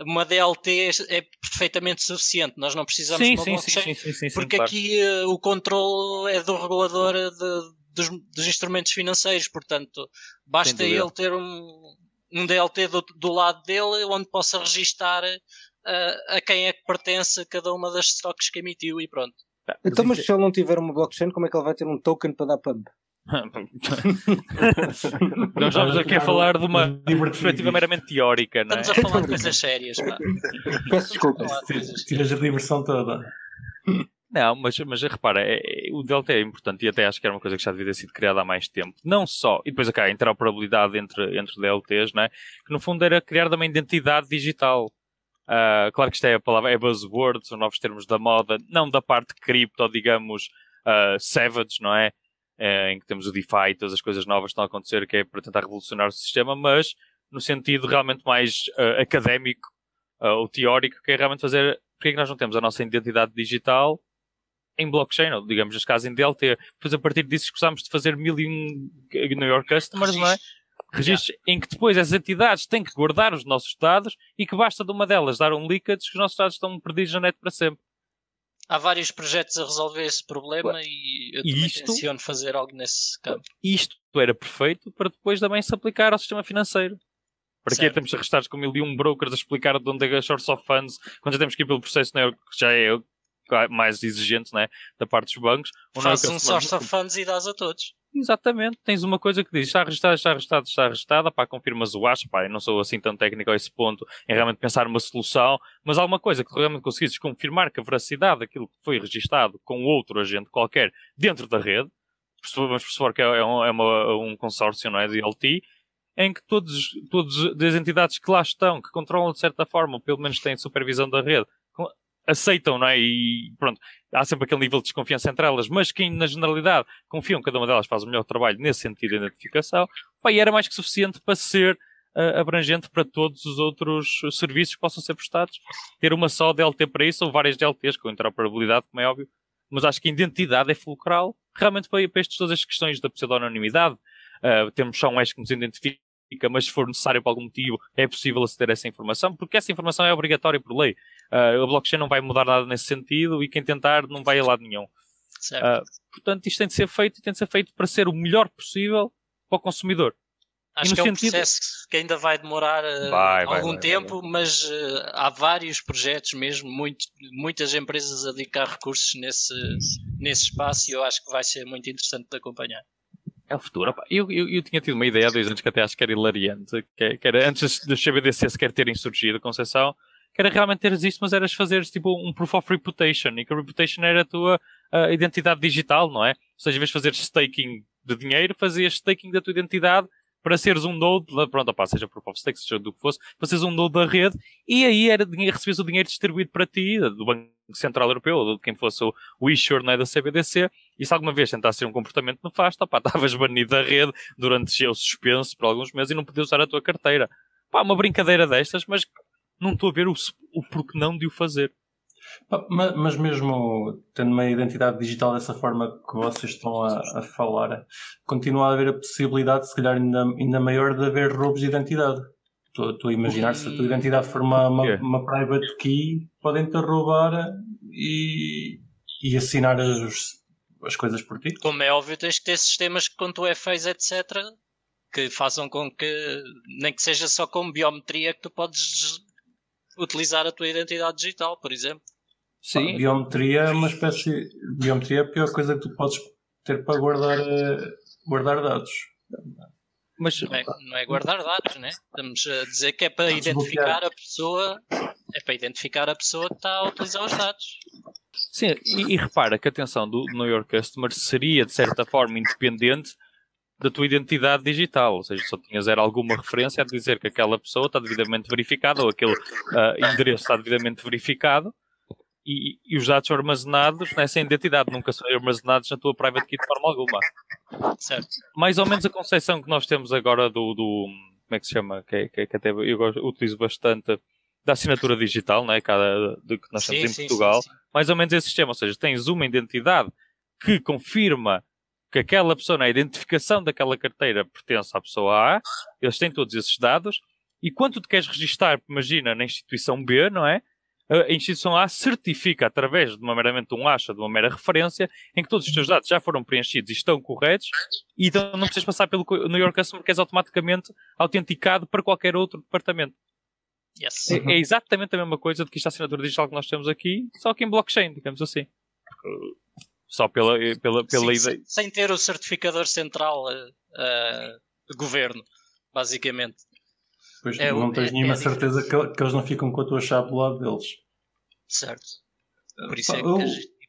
Uma DLT é perfeitamente suficiente, nós não precisamos sim, de uma sim, blockchain, sim, sim, porque claro. aqui uh, o controle é do regulador de, dos, dos, instrumentos financeiros, portanto, basta ele ter um, um DLT do, do lado dele onde possa registar uh, a quem é que pertence cada uma das stocks que emitiu e pronto. Então, mas se ele não tiver uma blockchain, como é que ele vai ter um token para dar pump? *laughs* Nós estamos aqui a falar de uma perspectiva meramente teórica, não é? Estamos a falar de *laughs* coisas sérias, pá. Peço desculpa. Tiras a diversão toda. Não, mas, mas repara, é, é, o DLT é importante e até acho que era uma coisa que já devia ter sido criada há mais tempo. Não só, e depois acá a interoperabilidade entre, entre DLTs, né? que no fundo era criar uma identidade digital. Uh, claro que isto é a palavra, é buzzword, são novos termos da moda, não da parte cripto, digamos, uh, savage, não é? Uh, em que temos o DeFi e todas as coisas novas que estão a acontecer, que é para tentar revolucionar o sistema, mas no sentido realmente mais académico ou teórico, que é realmente fazer. Porque é que nós não temos a nossa identidade digital em blockchain, ou digamos, neste caso em DLT. Depois, a partir disso, escusámos de fazer mil e um New York Customers, não é? Registros yeah. em que depois as entidades têm que guardar os nossos dados e que basta de uma delas dar um leakage que os nossos dados estão perdidos na net para sempre. Há vários projetos a resolver esse problema e eu também isto, tenciono fazer algo nesse campo. Isto era perfeito para depois também se aplicar ao sistema financeiro. Para que temos registrados com mil e um brokers a explicar de onde é a source of funds, quando já temos que ir pelo processo né, que já é mais exigente né, da parte dos bancos. Fazes um source of funds e dás a todos. Exatamente, tens uma coisa que diz está registado, está registado, está registado, pá, confirmas o acho, pá, eu não sou assim tão técnico a esse ponto em realmente pensar uma solução, mas alguma coisa que realmente conseguisses confirmar que a veracidade daquilo que foi registado com outro agente qualquer dentro da rede, vamos supor que é, um, é uma, um consórcio, não é, de LT, em que todos, todas as entidades que lá estão, que controlam de certa forma, ou pelo menos têm supervisão da rede, aceitam, não é? E pronto, há sempre aquele nível de desconfiança entre elas, mas quem na generalidade confiam que cada uma delas faz o melhor trabalho nesse sentido de identificação, e era mais que suficiente para ser uh, abrangente para todos os outros serviços que possam ser prestados. Ter uma só DLT para isso, ou várias DLTs com interoperabilidade, como é óbvio, mas acho que a identidade é fulcral realmente para, para todas as questões da pseudonimidade. Uh, temos só um S que nos identifica mas se for necessário por algum motivo é possível aceder a essa informação, porque essa informação é obrigatória por lei. Uh, a blockchain não vai mudar nada nesse sentido e quem tentar não vai a lado nenhum. Uh, portanto, isto tem de ser feito e tem de ser feito para ser o melhor possível para o consumidor. Acho que é um sentido... processo que ainda vai demorar uh, vai, algum vai, tempo, vai, mas uh, há vários projetos mesmo, muito, muitas empresas a dedicar recursos nesse, nesse espaço e eu acho que vai ser muito interessante de acompanhar. É o futuro. Eu, eu, eu, tinha tido uma ideia há dois anos que até acho que era hilariante, que, que era antes dos CBDC sequer terem surgido, Conceição, que era realmente teres isto, mas eras fazeres tipo um proof of reputation, e que a reputation era a tua uh, identidade digital, não é? Ou seja, em vez de fazer staking de dinheiro, fazias staking da tua identidade para seres um node, pronto, opa, seja proof of stake, seja do que fosse, para seres um node da rede, e aí era recebias o dinheiro distribuído para ti, do Banco Central Europeu, ou de quem fosse o, o issuer não é, da CBDC, e se alguma vez tentasse ter um comportamento nefasto, opá, *laughs* estavas banido da rede durante o suspenso por alguns meses e não podias usar a tua carteira. Pá, uma brincadeira destas, mas não estou a ver o, o porquê não de o fazer. Mas mesmo tendo uma identidade digital dessa forma que vocês estão a, a falar, continua a haver a possibilidade, se calhar ainda, ainda maior, de haver roubos de identidade. Estou a imaginar se a tua identidade for uma, uma, uma private key, podem-te roubar e, e assinar as, as coisas por ti. Como é óbvio, tens que ter sistemas com FAs, etc., que façam com que, nem que seja só com biometria, que tu podes utilizar a tua identidade digital, por exemplo. Sim. biometria é uma espécie. Biometria é a pior coisa que tu podes ter para guardar, eh, guardar dados. Mas não é, não é guardar dados, né? Estamos a dizer que é para identificar a pessoa. É para identificar a pessoa que está a utilizar os dados. Sim, e, e repara que a atenção do New York Customer seria, de certa forma, independente da tua identidade digital, ou seja, só tinhas era alguma referência a dizer que aquela pessoa está devidamente verificada ou aquele uh, endereço está devidamente verificado e, e, os dados são armazenados nessa identidade, nunca são armazenados na tua private key de forma alguma. Certo. Mais ou menos a concepção que nós temos agora do, do como é que se chama, que, que, que até eu utilizo bastante da assinatura digital, né, cada, de que nós temos em sim, Portugal, sim, sim. mais ou menos esse sistema, ou seja, tens uma identidade que confirma que aquela pessoa, na identificação daquela carteira pertence à pessoa A, eles têm todos esses dados, e quando tu queres registar, imagina, na instituição B, não é? A instituição A certifica através de uma meramente um acha, de uma mera referência, em que todos os teus dados já foram preenchidos e estão corretos, e então não precisas passar pelo New York Customer, que és automaticamente autenticado para qualquer outro departamento. Yes. É, é, exatamente a mesma coisa do que esta assinatura digital que nós temos aqui, só que em blockchain, digamos assim. Só pela, pela, pela Sim, ideia. Sem ter o certificador central uh, uh, governo, basicamente. Pois é, não tens é, nenhuma é certeza que, que, eles não ficam com a tua chave do lado deles. Certo. Por isso é que eu...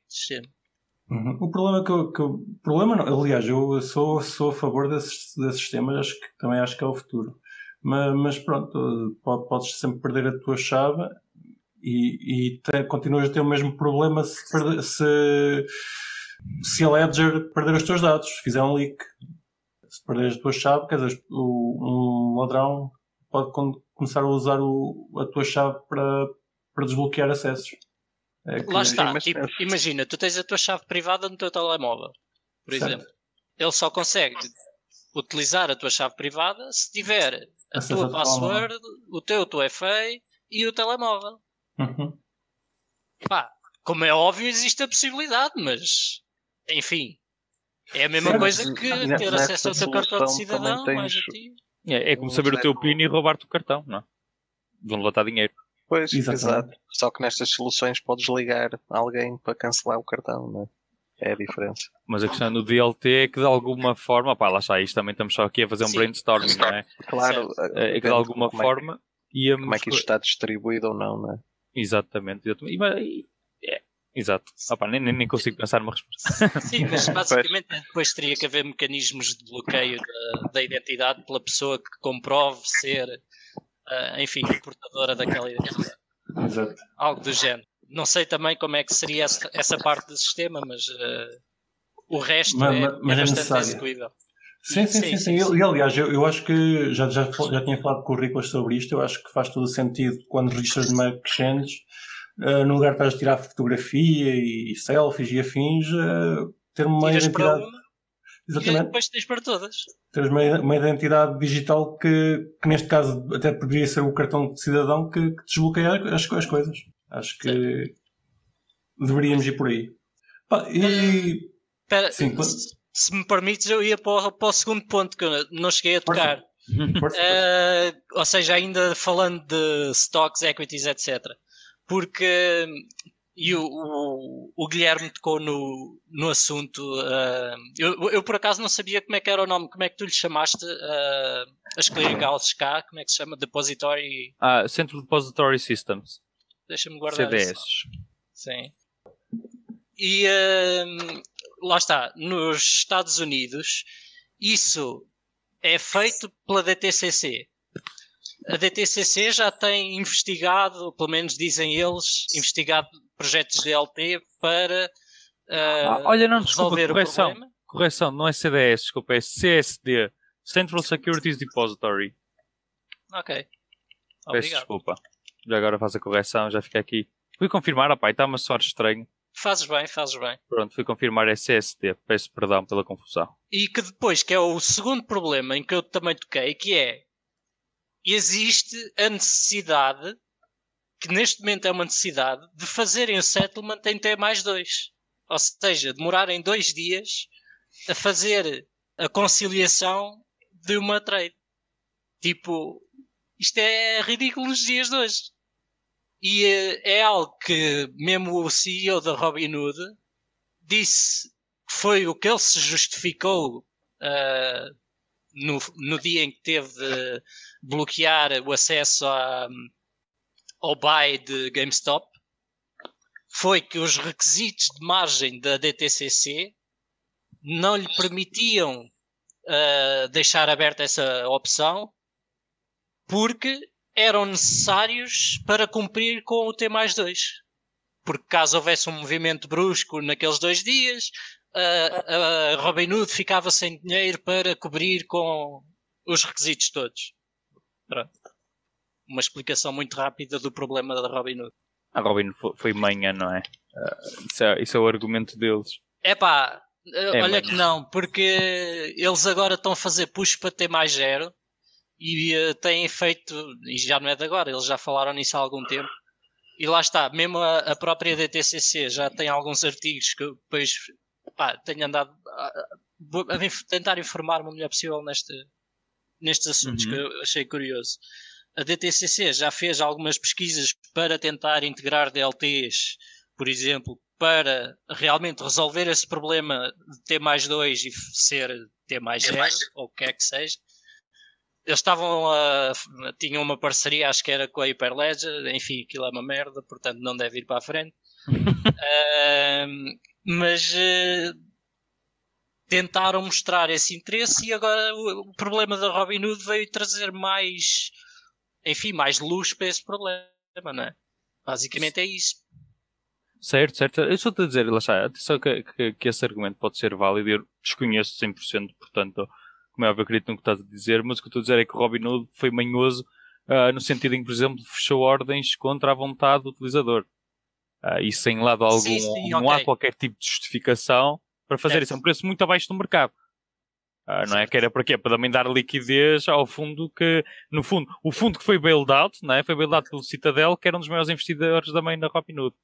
sistema. Uhum. O problema que eu, que eu, problema não, aliás, eu sou, sou a favor desses, desses sistemas, acho que também acho que é o futuro. Mas, mas pronto, podes sempre perder a tua chave e, e te, continuas a ter o mesmo problema se, se, se a Ledger perder os teus dados, se fizer um leak. Se perderes a tua chave, quer dizer, o, um ladrão pode começar a usar o, a tua chave para, para desbloquear acessos. É Lá está, tipo, imagina, tu tens a tua chave privada no teu telemóvel, por certo. exemplo. Ele só consegue utilizar a tua chave privada se tiver a tua password, o teu 2FA e o telemóvel. Uhum. Pá, como é óbvio, existe a possibilidade, mas enfim, é a mesma certo. coisa que ter acesso ao teu cartão de cidadão tens... mais a ti. É, é como saber o teu PIN e roubar-te o cartão, não é? Vão lá dinheiro. Pois, exato. Só que nestas soluções podes ligar alguém para cancelar o cartão, não é? É a diferença. Mas a questão do DLT é que de alguma forma, pá, lá está, isto também estamos só aqui a fazer um Sim. brainstorming, não é? Claro, é, é que de alguma como forma. É que, íamos... Como é que isto está distribuído ou não, não é? Exatamente. E, é, exato. Opa, nem, nem consigo pensar numa resposta. *laughs* Sim, mas basicamente depois teria que haver mecanismos de bloqueio da, da identidade pela pessoa que comprove ser, uh, enfim, portadora daquela identidade. Exato. Algo do género. Não sei também como é que seria essa, essa parte do sistema, mas uh, o resto mas, é, mas é, é bastante execuível. Sim, sim, sim. sim, sim. E, aliás, eu, eu acho que já, já, já tinha falado com o Ricolas sobre isto. Eu acho que faz todo o sentido quando registras numa exchange, uh, no lugar de estás a tirar fotografia e, e selfies e afins, uh, ter uma Tiras identidade. Uma, Exatamente. E depois tens para todas. Tens uma, uma identidade digital que, que, neste caso, até poderia ser o cartão de cidadão que, que desbloqueia as, as coisas. Acho que Sim. deveríamos ir por aí. Pá, e. Pera, Sim, se me permites, eu ia para o, para o segundo ponto que eu não cheguei a tocar. *laughs* uh, ou seja, ainda falando de stocks, equities, etc. Porque e o, o, o, Guilherme tocou no, no assunto. Uh, eu, eu, por acaso não sabia como é que era o nome, como é que tu lhe chamaste uh, as clearinghouses cá, como é que se chama? Depository. Ah, Central Depository Systems. Deixa-me guardar CDS. Isso. Sim. E uh, lá está, nos Estados Unidos, isso é feito pela DTCC. A DTCC já tem investigado, pelo menos dizem eles, investigado projetos de LT para uh, ah, Olha, não, desculpa, correção, correção, não é CDS, desculpa, é CSD, Central Securities Depository. Ok. Peço Obrigado. desculpa. Já agora faz a correção, já fica aqui. Fui confirmar, rapaz, está-me a soar estranho. Fazes bem, fazes bem. Pronto, fui confirmar SSD. Peço perdão pela confusão. E que depois, que é o segundo problema em que eu também toquei, que é existe a necessidade, que neste momento é uma necessidade, de fazerem o settlement em T mais dois. Ou seja, demorarem dois dias a fazer a conciliação de uma trade. Tipo, isto é ridículo nos dias de hoje. E é algo que mesmo o CEO da Robinhood disse que foi o que ele se justificou uh, no, no dia em que teve de bloquear o acesso a, ao buy de GameStop foi que os requisitos de margem da DTCC não lhe permitiam uh, deixar aberta essa opção porque eram necessários para cumprir com o T mais 2. Porque caso houvesse um movimento brusco naqueles dois dias, a, a Robin Hood ficava sem dinheiro para cobrir com os requisitos todos. Pronto. Uma explicação muito rápida do problema da Robin Hood. A Robin foi manhã, não é? Uh, isso é? Isso é o argumento deles. Epá, é, olha que não, porque eles agora estão a fazer push para ter mais zero e uh, têm feito, e já não é de agora, eles já falaram nisso há algum tempo. E lá está, mesmo a, a própria DTCC já tem alguns artigos que depois pá, tenho andado a, a, a tentar informar-me o melhor possível neste, nestes assuntos uhum. que eu achei curioso. A DTCC já fez algumas pesquisas para tentar integrar DLTs, por exemplo, para realmente resolver esse problema de T mais 2 e ser T mais 0, ou o que é que seja. Eles estavam a. tinham uma parceria, acho que era com a Hyperledger, enfim, aquilo é uma merda, portanto não deve ir para a frente. *laughs* uh, mas uh, tentaram mostrar esse interesse e agora o, o, problema da Robin Hood veio trazer mais, enfim, mais luz para esse problema, não é? Basicamente é isso. Certo, certo. Eu estou a dizer, lá está, atenção que, que, que, esse argumento pode ser válido, eu desconheço 100%, portanto, como é óbvio, acredito no que estás a dizer, mas o que eu estou a dizer é que o Robin Hood foi manhoso uh, no sentido em que, por exemplo, fechou ordens contra a vontade do utilizador. Uh, e sem lado algum, sim, sim, não okay. há qualquer tipo de justificação para fazer isso. É um preço muito abaixo do mercado. Uh, não é? Que era para quê? Para também dar liquidez ao fundo que, no fundo, o fundo que foi bailed out, não é? Foi bailed out pelo Citadel, que era um dos maiores investidores também na Robinhood.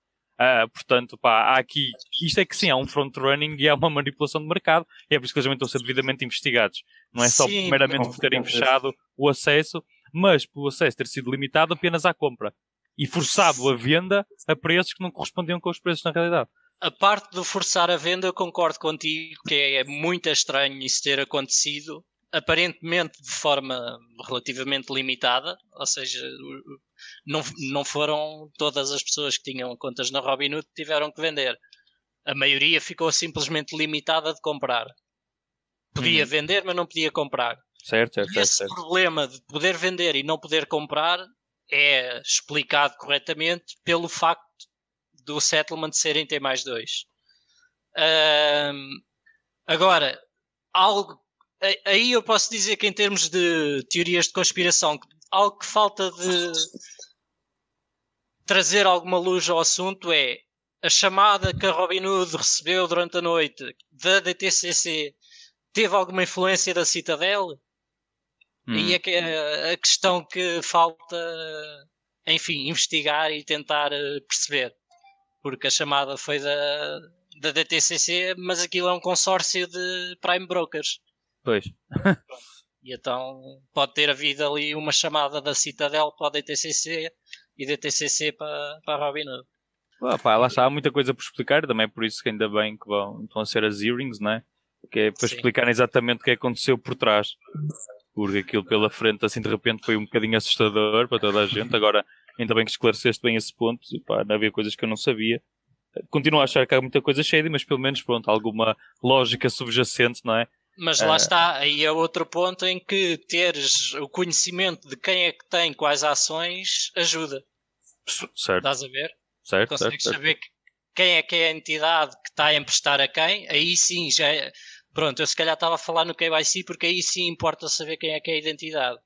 Uh, portanto, pá, há aqui, isto é que sim, há um front-running e há uma manipulação de mercado, e é por isso que eles também estão a ser devidamente investigados. Não é só sim, meramente por terem fechado o acesso, mas pelo acesso ter sido limitado apenas à compra e forçado a venda a preços que não correspondiam com os preços na realidade. A parte do forçar a venda, eu concordo contigo que é muito estranho isso ter acontecido, aparentemente de forma relativamente limitada, ou seja, não, não foram todas as pessoas que tinham contas na Robinhood que tiveram que vender. A maioria ficou simplesmente limitada de comprar. Podia uhum. vender, mas não podia comprar. Certo, certo, e esse certo. problema de poder vender e não poder comprar é explicado corretamente pelo facto do settlement serem T mais 2. agora, algo aí eu posso dizer que em termos de teorias de conspiração, algo que falta de trazer alguma luz ao assunto é a chamada que a Robinhood recebeu durante a noite da DTCC teve alguma influência da Citadel? Hum. E é a, a questão que falta, enfim, investigar e tentar eh, perceber porque a chamada foi da, da DTCC, mas aquilo é um consórcio de prime brokers. Pois. *laughs* e então pode ter havido ali uma chamada da Citadel para a DTCC e DTCC para, para a Robinhood. Ah, pá, lá está, há muita coisa por explicar, também é por isso que ainda bem que vão, vão ser as hearings, não é? Que é para Sim. explicar exatamente o que aconteceu por trás. Porque aquilo pela frente, assim de repente, foi um bocadinho assustador para toda a gente. Agora, Ainda bem que esclareceste bem esse ponto. Pá, não havia coisas que eu não sabia. Continuo a achar que há muita coisa cheia, mas pelo menos, pronto, alguma lógica subjacente, não é? Mas lá uh... está, aí é outro ponto em que teres o conhecimento de quem é que tem quais ações ajuda. Certo. Estás a ver? Certo, Consegues certo, saber quem é que é a entidade que está a emprestar a quem, aí sim já é... Pronto, eu se calhar estava a falar no KYC porque aí sim importa saber quem é que é a identidade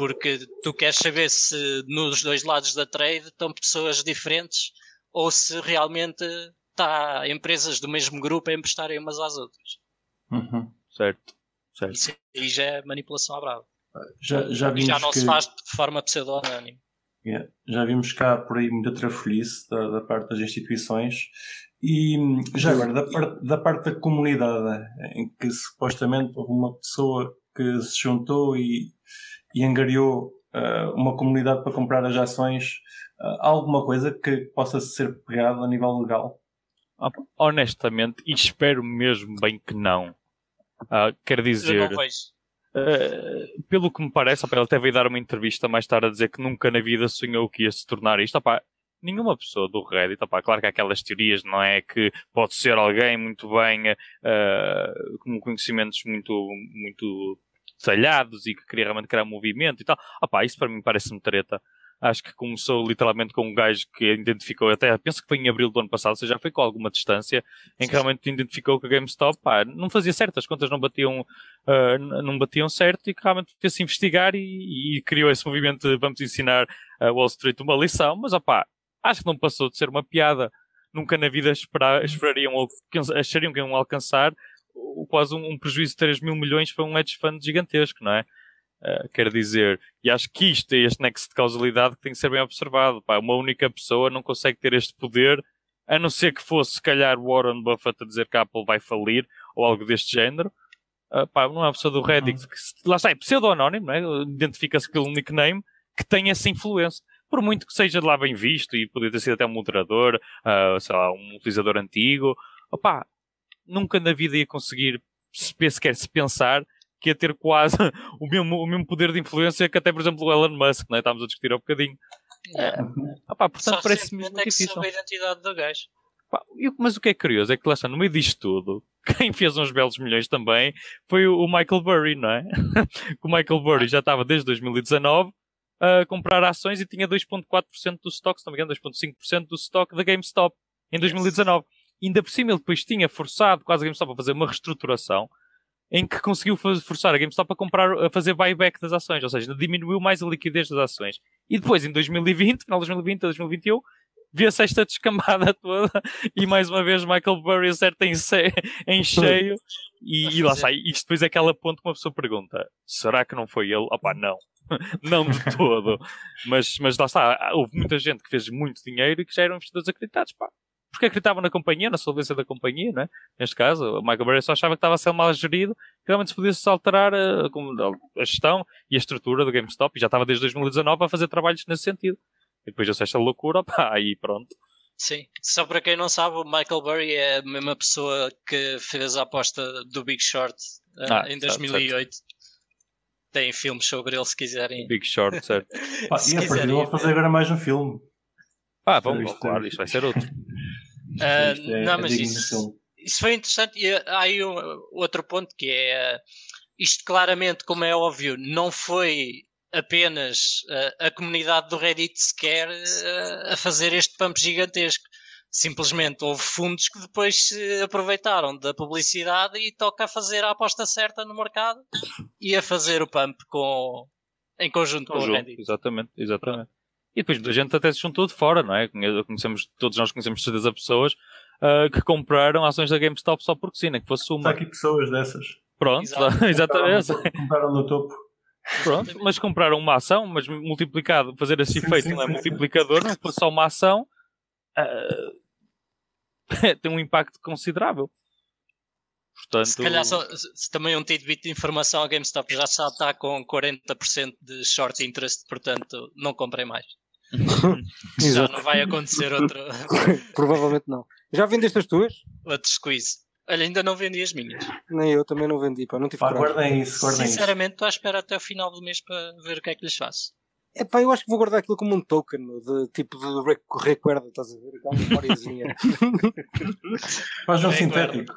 porque tu queres saber se nos dois lados da trade estão pessoas diferentes ou se realmente está empresas do mesmo grupo a emprestarem umas às outras. Uhum. Certo, certo. Isso aí já é manipulação à brava. Já, já, já não que... se faz de forma pseudo-anónima. Yeah. Já vimos cá por aí muita trafolhice da, da, parte das instituições e já agora da parte, da parte da comunidade em que supostamente houve uma pessoa que se juntou e e angariou uh, uma comunidade para comprar as ações, uh, alguma coisa que possa ser pegada a nível legal? Ah, honestamente, e espero mesmo bem que não. Uh, quer dizer, uh, pelo que me parece, ele até veio dar uma entrevista mais tarde a dizer que nunca na vida sonhou que ia se tornar isto. Opa, nenhuma pessoa do Reddit, opá, claro que há aquelas teorias, não é? Que pode ser alguém muito bem, uh, com conhecimentos muito, muito detalhados e que queria realmente criar movimento e tal. Opá, isso para mim parece-me treta. Acho que começou literalmente com um gajo que identificou, até penso que foi em abril do ano passado, ou seja, já foi com alguma distância, em que realmente identificou que a GameStop pá, não fazia certo, as contas não batiam, uh, não batiam certo e que realmente fez-se investigar e, e, criou esse movimento de vamos ensinar a Wall Street uma lição, mas opá, acho que não passou de ser uma piada. Nunca na vida esperar, esperariam ou achariam que iam alcançar quase um, um prejuízo de 3 mil milhões para um hedge fund gigantesco, não é? Uh, quer dizer, e acho que isto é este nexo de causalidade que tem que ser bem observado. Pá, uma única pessoa não consegue ter este poder, a não ser que fosse, se calhar, Warren Buffett a dizer que a Apple vai falir ou algo deste género. Uh, pá, não é uma pessoa do Reddit, que, lá está, é pseudo-anónimo, é? identifica-se pelo nickname que tem essa influência. Por muito que seja de lá bem visto e poderia ter sido até um moderador, uh, sei lá, um utilizador antigo, opá, nunca na vida ia conseguir sequer se pensar que ia ter quase *laughs* o mesmo, o mesmo poder de influência que até, por exemplo, o Elon Musk, não é? Estávamos a discutir há um bocadinho. É. Opa, portanto, parece-me muito difícil. Que sabe a identidade do gajo. mas o que é curioso é que lá está, no meio disto tudo, *laughs* quem fez uns belos milhões também foi o, Michael Burry, não é? *laughs* o Michael Burry já estava desde 2019 a comprar ações e tinha 2,4% do stock, se não me engano, 2,5% do stock da GameStop em 2019. E ainda por cima ele depois tinha forçado quase a GameStop a fazer uma reestruturação em que conseguiu forçar a GameStop a comprar, a fazer buyback das ações, ou seja, diminuiu mais a liquidez das ações. E depois, em 2020, final de 2020 a 2021, vê-se esta descambada toda *laughs* e mais uma vez Michael Burry acerta em, em cheio e, e lá sai. Isto depois é aquela ponto que uma pessoa pergunta: será que não foi ele? Opá, não. *laughs* não de todo. Mas, mas lá está, houve muita gente que fez muito dinheiro e que já eram investidores acreditados. Pá, porque acreditavam na companhia, na solvência da companhia, né? Neste caso, o Michael Burry só achava que estava a ser mal gerido, que realmente se podia-se alterar a, a, gestão e a estrutura do GameStop, e já estava desde 2019 a fazer trabalhos nesse sentido. E depois eu sei esta loucura, *laughs* pá, aí pronto. Sim, só para quem não sabe, o Michael Burry é a mesma pessoa que fez a aposta do Big Short uh, ah, em 2008. Certo. Tem filmes sobre ele se quiserem. Big Short, certo. Pá, *laughs* se e a partir vou fazer agora mais um filme. Ah, vamos, claro, isto vai ser outro. *laughs* Uh, é, não, mas isso, isso foi interessante. E há aí um, outro ponto que é uh, isto claramente, como é óbvio, não foi apenas uh, a comunidade do Reddit sequer a fazer este pump gigantesco. Simplesmente houve fundos que depois se aproveitaram da publicidade e toca a fazer a aposta certa no mercado e a fazer o pump com, em conjunto, conjunto com o Reddit. Exatamente, exatamente. E depois muita gente até se juntou de fora, não é? Conhecemos, todos nós conhecemos certeza pessoas uh, que compraram ações da GameStop só porque sim, né? que fosse uma. Há aqui pessoas dessas. Pronto, *laughs* exatamente. Compraram no topo. Pronto, mas compraram uma ação, mas multiplicado, fazer esse efeito sim, não é sim, multiplicador, não é? fosse só uma ação, uh, *laughs* tem um impacto considerável. Portanto... Se calhar só, se também um tidbit de informação, a GameStop já está com 40% de short interest, portanto não comprei mais. *laughs* Já não vai acontecer outro. *laughs* Provavelmente não. Já vendeste as tuas? Outro squeeze. Olha, ainda não vendi as minhas. Nem eu também não vendi, pá, não tive pá, guardem isso, guardem Sinceramente, estou à espera até o final do mês para ver o que é que lhes faço. É pá, eu acho que vou guardar aquilo como um token, de tipo de recuerdo, estás a ver? Aquela memóriazinha. *laughs* Faz um sintético.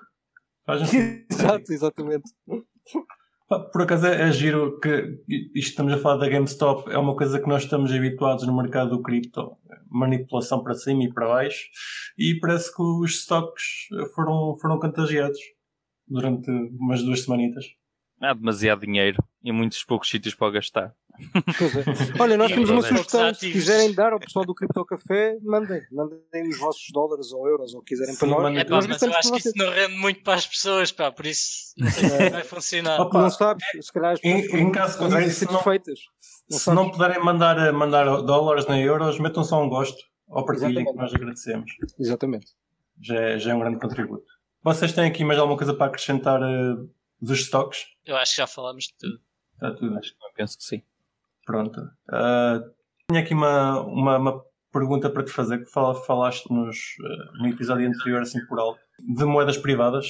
Faz um. *laughs* Exato, exatamente. Por acaso é, é giro que isto estamos a falar da GameStop, é uma coisa que nós estamos habituados no mercado do cripto, manipulação para cima e para baixo, e parece que os stocks foram, foram contagiados durante umas duas semanitas. Há demasiado dinheiro e muitos poucos sítios para gastar. É. Olha, nós temos uma sugestão. Se quiserem dar ao pessoal do Cripto Café, mandem. Mandem os vossos dólares ou euros ou quiserem para nós. É, pá, mas eu acho que isso não rende muito para as pessoas, pá, por isso não sei se vai funcionar. Opa, não sabes, se calhar as pessoas em, em caso contrário, se não, feitas. Não se não puderem mandar, mandar dólares nem euros, metam só um gosto ou partilhem que nós agradecemos. Exatamente. Já é, já é um grande contributo. Vocês têm aqui mais alguma coisa para acrescentar uh, dos stocks? Eu acho que já falamos de tudo. Está tudo. Acho que penso que sim. Pronto. Uh, tinha aqui uma, uma, uma, pergunta para te fazer, que falaste nos, uh, no episódio anterior, assim por alto, de moedas privadas,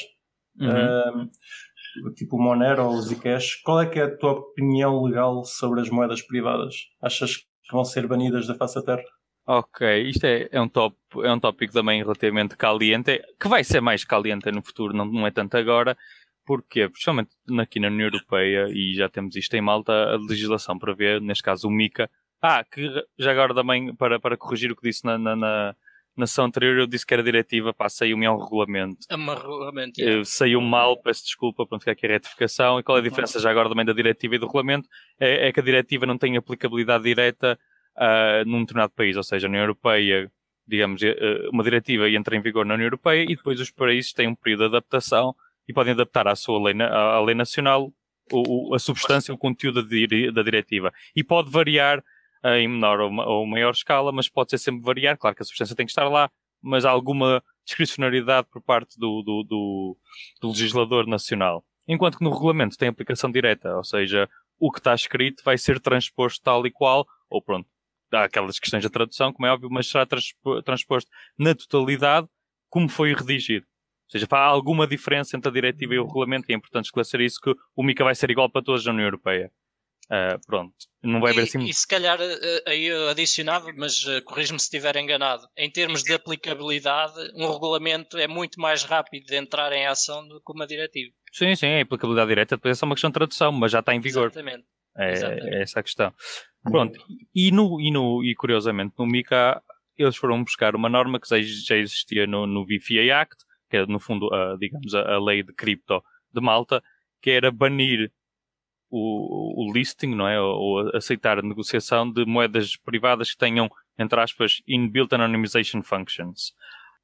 uhum. uh, tipo Monero ou Zcash. Qual é que é a tua opinião legal sobre as moedas privadas? Achas que vão ser banidas da face da terra? Ok, isto é, é, um top, é um tópico também relativamente caliente, que vai ser mais caliente no futuro, não, não é tanto agora. Porquê? Principalmente aqui na União Europeia, e já temos isto em Malta, a legislação prevê, neste caso o MICA. Ah, que já agora também, para, para corrigir o que disse na, na, na na sessão anterior eu disse que era diretiva, pá, saiu-me ao regulamento. É um regulamento, yeah. Saiu mal, peço desculpa, pronto, fica aqui a retificação. E qual é a diferença já agora também da diretiva e do regulamento? É, é que a diretiva não tem aplicabilidade direta uh, num determinado país, ou seja, a União Europeia, digamos, uh, uma diretiva entra em vigor na União Europeia e depois os países têm um período de adaptação e podem adaptar à sua lei, à, lei nacional o, o, a substância, o conteúdo da, diretiva. E pode variar em menor ou, ou maior escala, mas pode ser sempre variar. Claro que a substância tem que estar lá, mas há alguma discricionariedade por parte do, do, do, do legislador nacional. Enquanto que no regulamento tem aplicação direta, ou seja, o que está escrito vai ser transposto tal e qual, ou pronto, há aquelas questões da tradução, como é óbvio, mas será transposto na totalidade como foi redigido. Ou seja, há alguma diferença entre a diretiva e o regulamento, e é importante esclarecer isso, que o MICA vai ser igual para todos na União Europeia. Uh, pronto, não vai haver assim. E se calhar uh, aí eu adicionava, mas uh, corrijo-me se estiver enganado. Em termos de aplicabilidade, um regulamento é muito mais rápido de entrar em ação do que uma diretiva. Sim, sim, a aplicabilidade direta depois é só uma questão de tradução, mas já está em vigor. Exatamente. É, Exatamente. é essa a questão. Pronto, e, no, e, no, e curiosamente no MICA eles foram buscar uma norma que já existia no, no VFA Act, que é no fundo, a, digamos, a, a lei de cripto de Malta, que era banir o, o listing, não é? Ou, ou, aceitar a negociação de moedas privadas que tenham, entre aspas, inbuilt anonymization functions.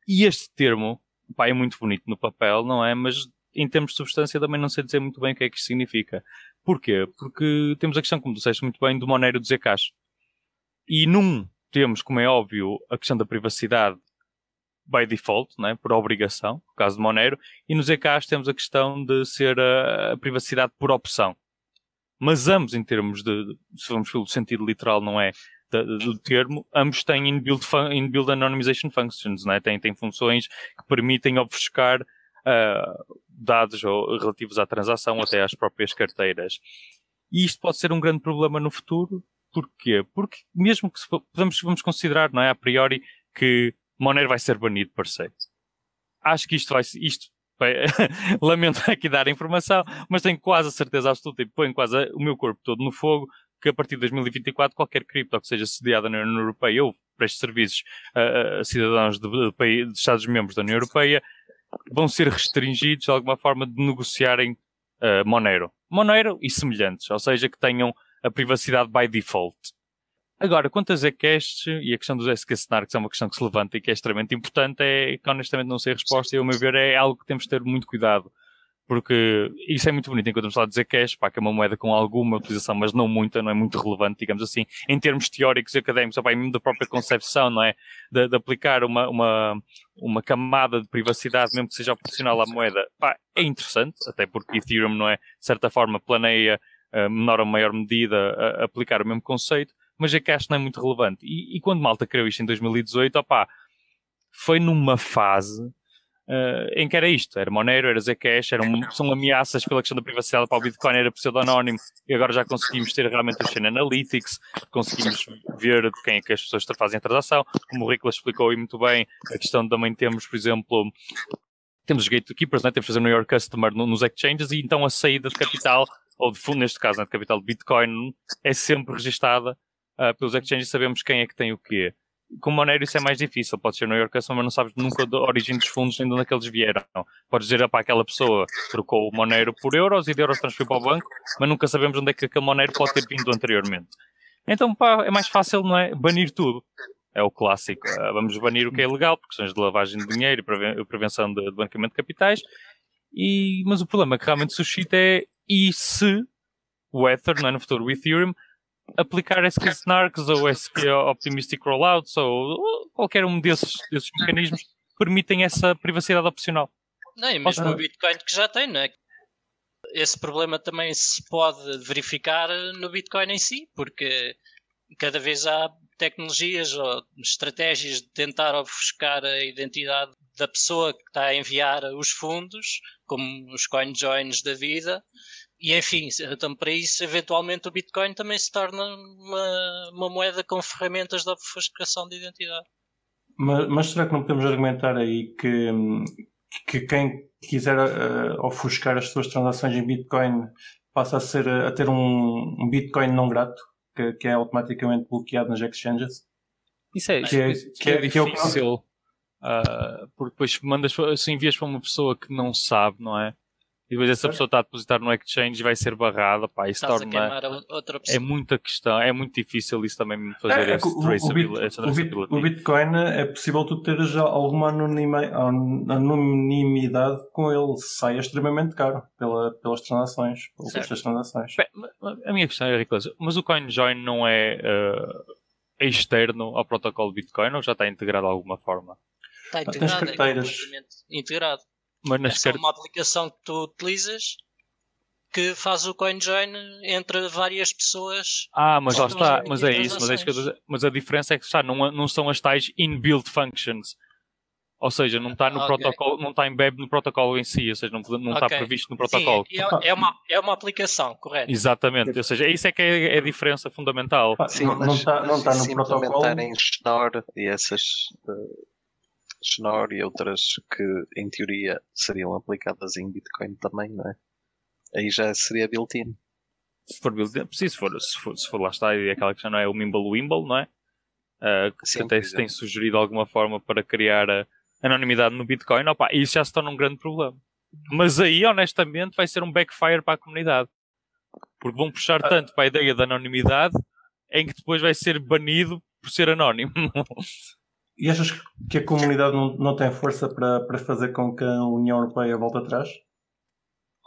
E este termo, pá, é muito bonito no papel, não é? Mas em termos de substância também não sei dizer muito bem o que é que isto significa. Porquê? Porque temos a questão, como disseste muito bem, do Monero do Zcash. E num temos, como é óbvio, a questão da privacidade by default, né, por obrigação, no caso de Monero, e no Zcash temos a questão de ser a, a privacidade por opção mas ambos, em termos de, se vamos pelo sentido literal, não é? do termo, ambos têm inbuilt, inbuilt anonymization functions, né? têm, têm funções que permitem obfuscar uh, dados ou, relativos à transação até às próprias carteiras. E isto pode ser um grande problema no futuro. Porquê? Porque mesmo que podemos, vamos considerar, não é, a priori, que Monero vai ser banido se. Acho que isto vai isto *laughs* lamento aqui dar informação, mas tenho quase a certeza absoluta e ponho quase o meu corpo todo no fogo que a partir de 2024 qualquer cripto que seja sediada na União Europeia ou preste serviços a, a cidadãos de, de, de Estados-membros da União Europeia vão ser restringidos de alguma forma de negociarem uh, Monero. Monero e semelhantes, ou seja, que tenham a privacidade by default. Agora, quanto a Zcash e a questão dos SK Snarks é uma questão que se levanta e que é extremamente importante, é que honestamente não sei a resposta e, ao meu ver, é algo que temos de ter muito cuidado. Porque isso é muito bonito enquanto estamos a falar de Zcash, pá, que é uma moeda com alguma utilização, mas não muita, não é muito relevante, digamos assim, em termos teóricos e académicos, pá, mesmo da própria concepção, não é? De, de, aplicar uma, uma, uma camada de privacidade, mesmo que seja opcional à moeda, pá, é interessante, até porque Ethereum, não é? De certa forma, planeia, uh, menor ou maior medida, aplicar o mesmo conceito mas é que acho que não é muito relevante. E, e quando Malta criou isto em 2018, opá, foi numa fase uh, em que era isto, era Monero, era Zcash, eram, *laughs* são ameaças pela questão da privacidade para o Bitcoin, era pseudonónimo, e agora já conseguimos ter realmente o Chain Analytics, conseguimos ver de quem é que as pessoas fazem a transação, como o Ricola explicou aí muito bem, a questão também temos, por exemplo, temos os gatekeepers, né? temos de fazer o New York Customer nos exchanges, e então a saída de capital, ou de fundo, neste caso, né, de capital de Bitcoin, é sempre registada uh, pelos exchanges sabemos quem é que tem o quê. Com Monero isso é mais difícil, pode ser New York mas não sabes nunca a origem dos fundos nem de onde é que eles vieram. Podes dizer, para aquela pessoa trocou o Monero por euros e de euros transferiu para o banco, mas nunca sabemos onde é que aquele Monero pode ter vindo anteriormente. Então, pá, é mais fácil, não é? Banir tudo. É o clássico. Uh, vamos banir o que é ilegal, por questões de lavagem de dinheiro e prevenção de, de banqueamento de capitais. E, mas o problema que realmente suscita é e se o Ether, não é, no futuro o Ethereum, aplicar SQ Snarks ou SQ Optimistic Rollouts ou qualquer um desses, desses mecanismos permitem essa privacidade opcional. Não, e mesmo o Bitcoin que já tem, não é? Esse problema também se pode verificar no Bitcoin em si, porque cada vez há tecnologias ou estratégias de tentar ofuscar a identidade da pessoa que está a enviar os fundos, como os coin joins da vida, e enfim, então para isso, eventualmente o Bitcoin também se torna uma, uma moeda com ferramentas de obfuscação de identidade. Mas, mas, será que não podemos argumentar aí que, que quem quiser uh, ofuscar as suas transações em Bitcoin passa a, ser, a ter um, um Bitcoin não grato, que, que, é automaticamente bloqueado nas exchanges? Isso é, que é, que é, é difícil, uh, porque depois mandas, se envias para uma pessoa que não sabe, não é? E depois essa pessoa está a depositar no exchange e vai ser barrada, pá, isso Estás torna... É muita questão, é muito difícil isso também fazer é, esse o, traceability. O, o, Bitcoin é possível tu teres alguma anonima, anonimidade com ele, sai extremamente caro pela, pelas transações, pelas transações. Bem, a minha questão é, Ricosa, mas o CoinJoin não é uh, externo ao protocolo Bitcoin ou já está integrado de alguma forma? Está integrado, Tens carteiras. É integrado. Mas nas é uma aplicação que tu utilizas que faz o CoinJoin entre várias pessoas. Ah, mas lá está, mas é isso, mas, é isso que eu mas a diferença é que está, não, não são as tais inbuilt functions. Ou seja, não está no okay. protocolo, não está embebe no protocolo em si, ou seja, não, não okay. está previsto no protocolo. Sim, é, é, uma, é uma aplicação, correto? Exatamente, ou seja, isso é que é, é a diferença fundamental. Sim, não, não está, não está no protocolo. em Schnorr e essas uh, Schnorr e outras que, em teoria, seriam aplicadas em Bitcoin também, não é? Aí já seria built-in. Se for built-in, se for, se for, se for lá está, e aquela que já não é o Mimble Wimble, não é? Uh, que Sim, até se tem sugerido alguma forma para criar a anonimidade no Bitcoin, opa, isso já se torna um grande problema. Mas aí, honestamente, vai ser um backfire para a comunidade. Porque vão puxar ah. tanto para a ideia da anonimidade em que depois vai ser banido por ser anónimo. *laughs* E achas que a comunidade não, não tem força para, para fazer com que a União Europeia volte atrás?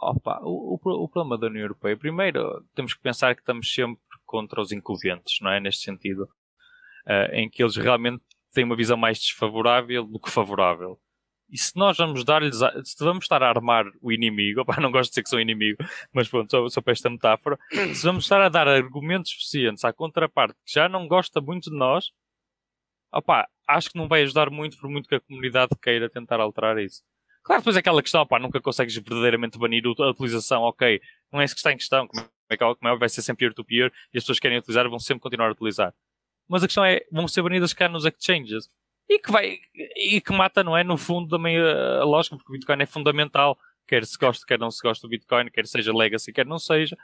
Opa, o, o, o, problema da União Europeia, primeiro, temos que pensar que estamos sempre contra os incumbentes, não é? Neste sentido, uh, em que eles realmente têm uma visão mais desfavorável do que favorável. E se nós vamos dar-lhes, se vamos estar a armar o inimigo, *laughs* opa, não gosto de dizer que sou inimigo, mas pronto, só, só para esta metáfora, se vamos estar a dar argumentos suficientes à contraparte que já não gosta muito de nós, opa, acho que não vai ajudar muito, por muito que a comunidade queira tentar alterar isso. Claro, depois é aquela questão, opa, nunca consegues verdadeiramente banir a utilização, ok, não é isso que está em questão, como é que como é, vai ser sempre peer-to-peer -peer, e as pessoas que querem utilizar vão sempre continuar a utilizar. Mas a questão é, vão ser banidas cá nos exchanges. E que vai, e que mata, não é, no fundo também a lógica, porque o Bitcoin é fundamental, quer se goste, quer não se goste do Bitcoin, quer seja legacy, quer não seja,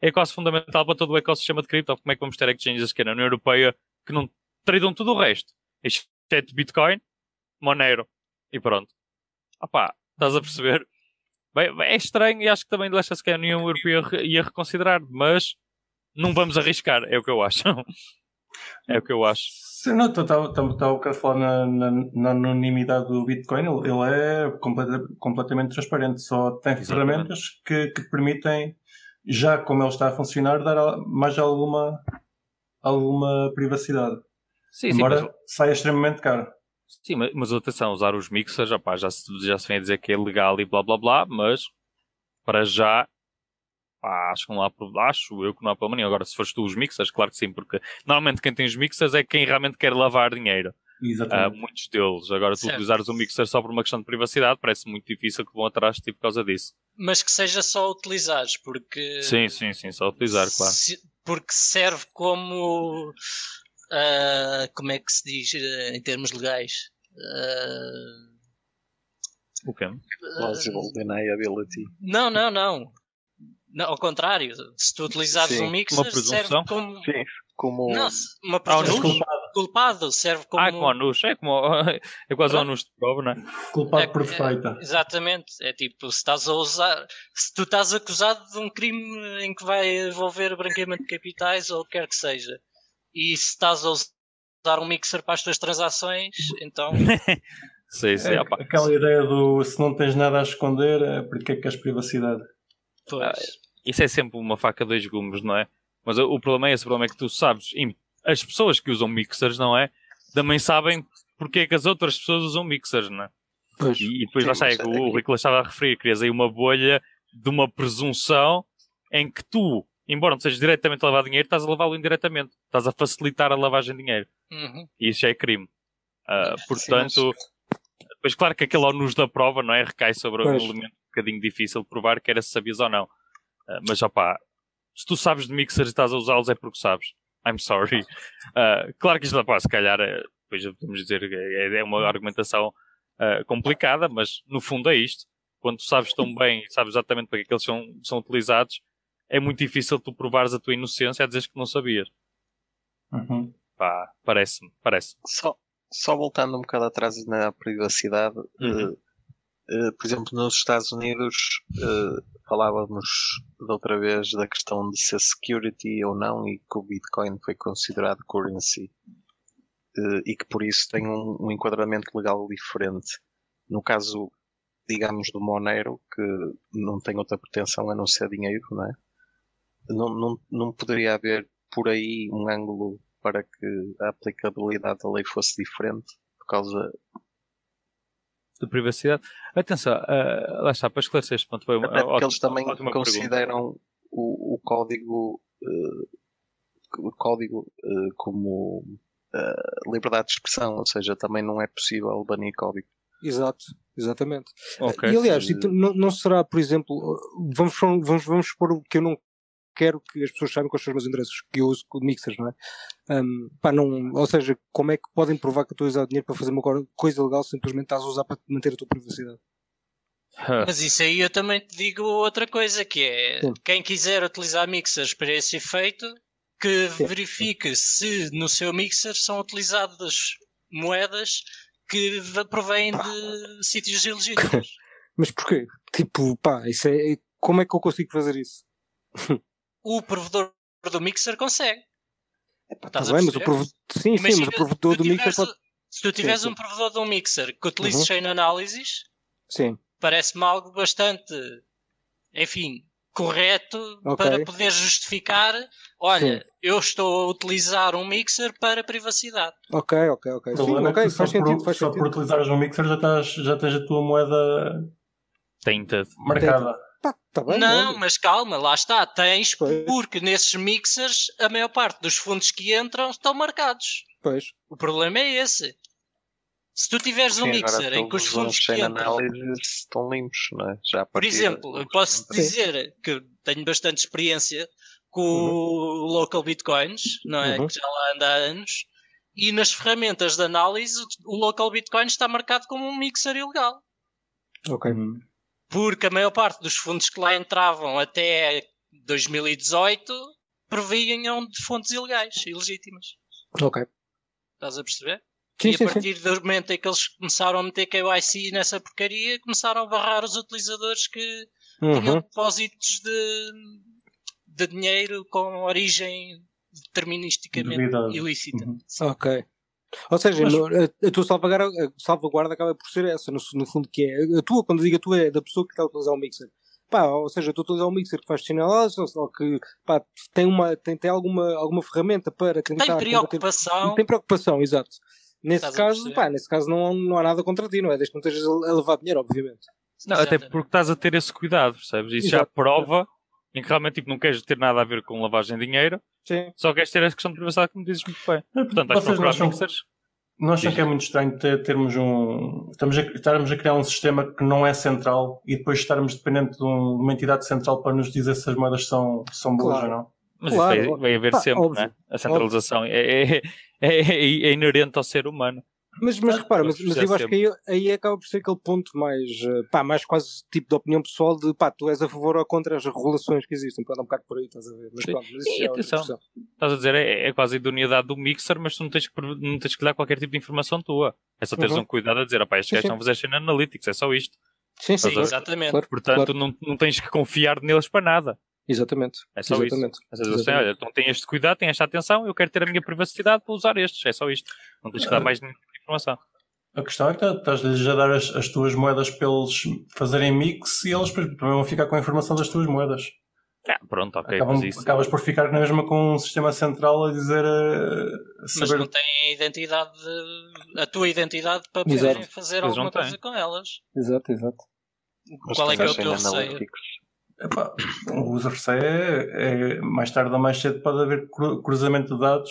é quase fundamental para todo o ecossistema de cripto. Como é que vamos ter exchanges que é na União Europeia que não tradam tudo o resto? Exceto Bitcoin, Monero e pronto. Opá, estás a perceber? Bem, é estranho e acho que também deixa-se que a União Europeia ia reconsiderar, mas não vamos arriscar, é o que eu acho. *laughs* é o que eu acho. Sim, não, estava a falar na, na, na, anonimidade do Bitcoin, ele, ele é completa, completamente transparente, só tem Exatamente. ferramentas que, que permitem, já como ele está a funcionar, dar mais alguma, alguma privacidade. Sim, Embora sim, mas... saia extremamente caro. Sim, mas, mas atenção, usar os mixers, opá, já, se, já se vem a dizer que é legal e blá blá blá, mas para já pá, acho que não há acho eu que não há problema nenhum. Agora, se fores tu os mixers, claro que sim, porque normalmente quem tem os mixers é quem realmente quer lavar dinheiro. Exatamente. Uh, muitos deles. Agora, tu utilizares o mixer só por uma questão de privacidade, parece muito difícil que vão atrás de ti por causa disso. Mas que seja só utilizares, porque. Sim, sim, sim, só utilizar, claro. Se... Porque serve como uh, como é que se diz uh, em termos legais? Uh, o quê? Plausible deniability. Não, não, não. Não, ao contrário, se tu utilizares Sim. um mixer, uma serve como. Sim, como. Não, uma presunção. culpado. culpado. serve como. Ah, como anus, é como. *laughs* É quase um anus de prova, não é? Culpado é, perfeita. É, exatamente. É tipo, se estás a usar. Se tu estás acusado de um crime em que vai envolver branqueamento de capitais ou o que quer que seja, e se estás a usar um mixer para as tuas transações, então. *laughs* sim, sim, é, aquela ideia do se não tens nada a esconder, é porque é que queres privacidade? Pois. Ah, isso é sempre uma faca de dois gumes, não é? Mas o problema é esse, o problema é que tu sabes, as pessoas que usam mixers, não é? Também sabem porque é que as outras pessoas usam mixers, não é? Pois. E, e depois Sim, lá sai, o, o Rico estava a referir, crias aí uma bolha de uma presunção em que tu embora não sejas diretamente a lavar dinheiro, estás a lavá-lo indiretamente. Estás a facilitar a lavagem de dinheiro. Uhum. E isso já é crime. Uh, portanto, Sim, mas... pois claro que aquele onus da prova, não é? Recai sobre pois. um elemento um bocadinho difícil de provar, que era se sabias ou não. Uh, mas opá, se tu sabes de mixers e estás a usá-los é porque sabes. I'm sorry. Uh, claro que isto, opá, se calhar, é, depois podemos dizer que é, é uma argumentação uh, complicada, mas no fundo é isto. Quando tu sabes tão bem e sabes exatamente para que eles são, são utilizados, é muito difícil tu provares a tua inocência a dizeres que não sabias. Uhum. Pá, parece-me, parece. Só, só voltando um bocado atrás na privacidade, Uhum. uh, uh, por exemplo, nos Estados Unidos uh, falávamos da outra vez da questão de ser security ou não e que o Bitcoin foi considerado currency uh, e que por isso tem um, um enquadramento legal diferente. No caso, digamos, do Monero, que não tem outra pretensão a não ser dinheiro, não é? Não, não, não poderia haver por aí um ângulo para que a aplicabilidade da lei fosse diferente por causa De privacidade. Atenção, uh, lá está, para esclarecer este ponto, foi uma até porque ótima- eles também consideram o, o código eh, o código eh, como liberdade de expressão, ou seja, também não é possível banir código. Exato, exatamente. Ok. E aliás, e tu- não, não será, por exemplo, vamos, vamos, vamos supor o que eu não quero que as pessoas saibam quais são os meus interesses, que eu uso com mixers, não é? Hum, pá, não, ou seja, como é que podem provar que eu estou a usar dinheiro para fazer uma co- coisa legal simplesmente estás a usar para manter a tua privacidade? Mas isso aí eu também te digo outra coisa, que é Sim. quem quiser utilizar mixers para esse efeito, que Sim. verifique se no seu mixer são utilizadas moedas que provêm de sítios ilegítimos. *laughs* Mas porquê? Tipo, pá, isso é, como é que eu consigo fazer isso? *laughs* o provedor do mixer consegue. Tá Estás a bem, mas o provedor, sim, sim, mas o provedor se tu do mixer tiveres- pode, Se tu tiveres sim. um provedor de um mixer que utilize Uhum. chain analysis, sim, parece-me algo bastante, enfim, correto Ok. para poder justificar. Olha, Sim. eu estou a utilizar um mixer para privacidade. ok, ok, ok, sim, ok, é só, faz sentido, por, faz só sentido. por utilizares um mixer já, estás, já tens a tua moeda Tainted. marcada. Pá, tá bem, não, olha. mas calma, lá está, tens, Pois. porque nesses mixers a maior parte dos fundos que entram estão marcados. Pois, O problema é esse. Se tu tiveres um mixer em que os fundos que entram estão limpos, não é? Já a Por exemplo, eu posso Sim. dizer que tenho bastante experiência com o local bitcoins, não é? Uhum. Que já lá anda há anos. E nas ferramentas de análise, o local bitcoin está marcado como um mixer ilegal. ok. Uhum. Porque a maior parte dos fundos que lá entravam até 2018 provinham de fontes ilegais, ilegítimas. Ok. Estás a perceber? Sim, e a sim, sim. partir do momento em que eles começaram a meter KYC nessa porcaria, começaram a barrar os utilizadores que tinham Uhum. depósitos de, de dinheiro com origem deterministicamente ilícita. Uhum. Ok. Ou seja, Mas- a, a tua salvaguarda, a salvaguarda acaba por ser essa, no, no fundo, que é a tua, quando digo a tua, é da pessoa que está a utilizar o mixer. Pá, ou seja, estou a utilizar um mixer que faz sinaladas, ou, que pá, tem, uma, tem, tem alguma, alguma ferramenta para tentar. Tem combater- preocupação. Tem preocupação, exato. Nesse caso, pá, nesse caso não, não há nada contra ti, não é? Desde que não estejas a, levar dinheiro, obviamente. Não, até porque estás a ter esse cuidado, percebes? Isso já Exato. prova em que realmente tipo, não queres ter nada a ver com lavagem de dinheiro, Sim. só queres ter essa questão de privacidade, como dizes muito bem. Portanto, vais procurar acham, mixers. não acham que é muito estranho ter- termos um. Estamos a, estarmos a criar um sistema que não é central e depois estarmos dependentes de, um- de uma entidade central para nos dizer se as moedas são, são boas Claro. ou não? Mas Claro, isso vai, vai haver Pá, sempre, óbvio. né? A centralização é, é, é, é- é inerente ao ser humano. Mas, mas Ah, repara, mas, mas eu acho que aí, aí acaba por ser aquele ponto mais, eh, pá, mais quase tipo de opinião pessoal de pá, tu és a favor ou contra as regulações que existem. Pronto, é um bocado por aí, estás a ver? Mas pronto, mas isso E é atenção. Estás a dizer, é, é quase a idoneidade do mixer, mas tu não tens que, não tens que dar qualquer tipo de informação tua. É só teres Uhum. um cuidado a dizer, opá, estes gajos estão a fazer cena analytics, é só isto. Sim, sim, exatamente. claro, Portanto, claro. não, não tens que confiar neles para nada. Exatamente. É só Exatamente. isso. Às vezes têm, olha, então tem este cuidado, tem esta atenção, eu quero ter a minha privacidade para usar estes. É só isto. Não tens que dar mais nenhuma informação. A questão é que tá- estás-lhes a dar as, as tuas moedas para eles fazerem mix e eles depois também vão ficar com a informação das tuas moedas. Ah, pronto, ok, Acabam- mas isso. Acabas por ficar na mesma com um sistema central a dizer eh, a Mas saber não têm a identidade, de- a tua identidade para poderem fazer Eles alguma coisa com elas. Exato, exato. Mas Qual é que é o teu receio? Epá, o user receio é, é mais tarde ou mais cedo pode haver cru- cruzamento de dados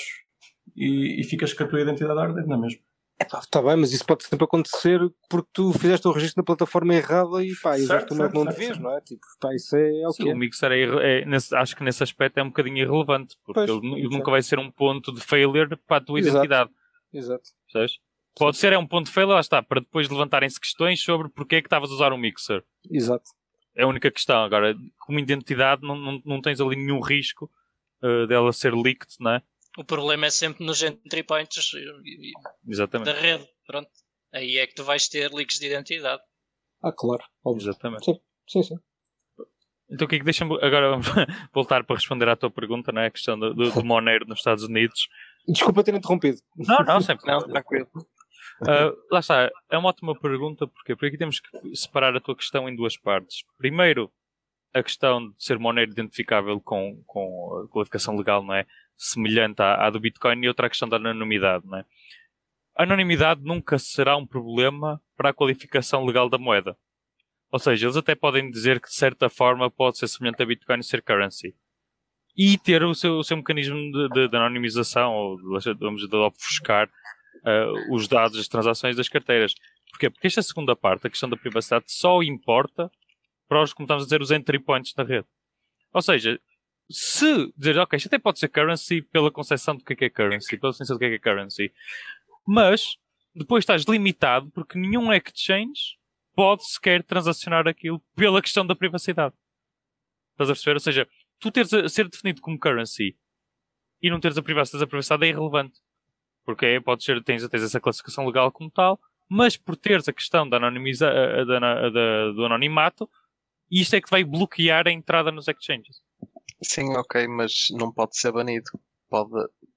e, e ficas com a tua identidade a arder, não é mesmo? Está bem, mas isso pode sempre acontecer porque tu fizeste o registro na plataforma errada e pá, usaste o método não devias, não é? Tipo, pá, isso é o Sim, o Mixer é, é nesse, acho que nesse aspecto é um bocadinho irrelevante, porque Pois, ele, ele nunca vai ser um ponto de failure para a tua Exato. identidade. Exato. Percebes? Pode ser é um ponto de failure, lá está, para depois levantarem-se questões sobre porque é que estavas a usar um Mixer. Exato. É a única questão. Agora, como identidade, não, não, não tens ali nenhum risco eh, dela ser leaked, não é? O problema é sempre nos entry points e- Exatamente. da rede. Pronto. Aí é que tu vais ter leaks de identidade. Ah, claro. Óbvio. Exatamente. Sim, sim. Então, Kiko, deixa-me agora vamos *laughs* voltar para responder à tua pergunta, não é? A questão do, do, do *laughs* Monero nos Estados Unidos. Desculpa ter interrompido. Não, não, sempre. *laughs* Não, tranquilo. Ah, lá está, é uma ótima pergunta, porque por aqui temos que separar a tua questão em duas partes. Primeiro, a questão de ser Monero identificável com, com a qualificação legal, não é? Semelhante à, à do Bitcoin, e outra a questão da anonimidade, não é? A anonimidade nunca será um problema para a qualificação legal da moeda. Ou seja, eles até podem dizer que de certa forma pode ser semelhante a Bitcoin ser currency. E ter o seu, o seu mecanismo de, de- de anonimização, ou de, de ofuscar ah, os dados das transações das carteiras. Porquê? Porque esta segunda parte, a questão da privacidade, só importa para os, como estamos a dizer, os entry points da rede. Ou seja, se dizer, ok, isto até pode ser currency pela concepção do que é é currency, pela definição do que é que é currency, mas depois estás limitado porque nenhum exchange pode sequer transacionar aquilo pela questão da privacidade. Estás a perceber? Ou seja, tu teres a ser definido como currency e não teres a privacidade, a privacidade é irrelevante. Porque é, pode ser, tens, tens essa classificação legal como tal, mas por teres a questão da anonimiza, a- a- da- da- do anonimato, isto é que vai bloquear a entrada nos exchanges. Sim, ok, mas não pode ser banido. Pode.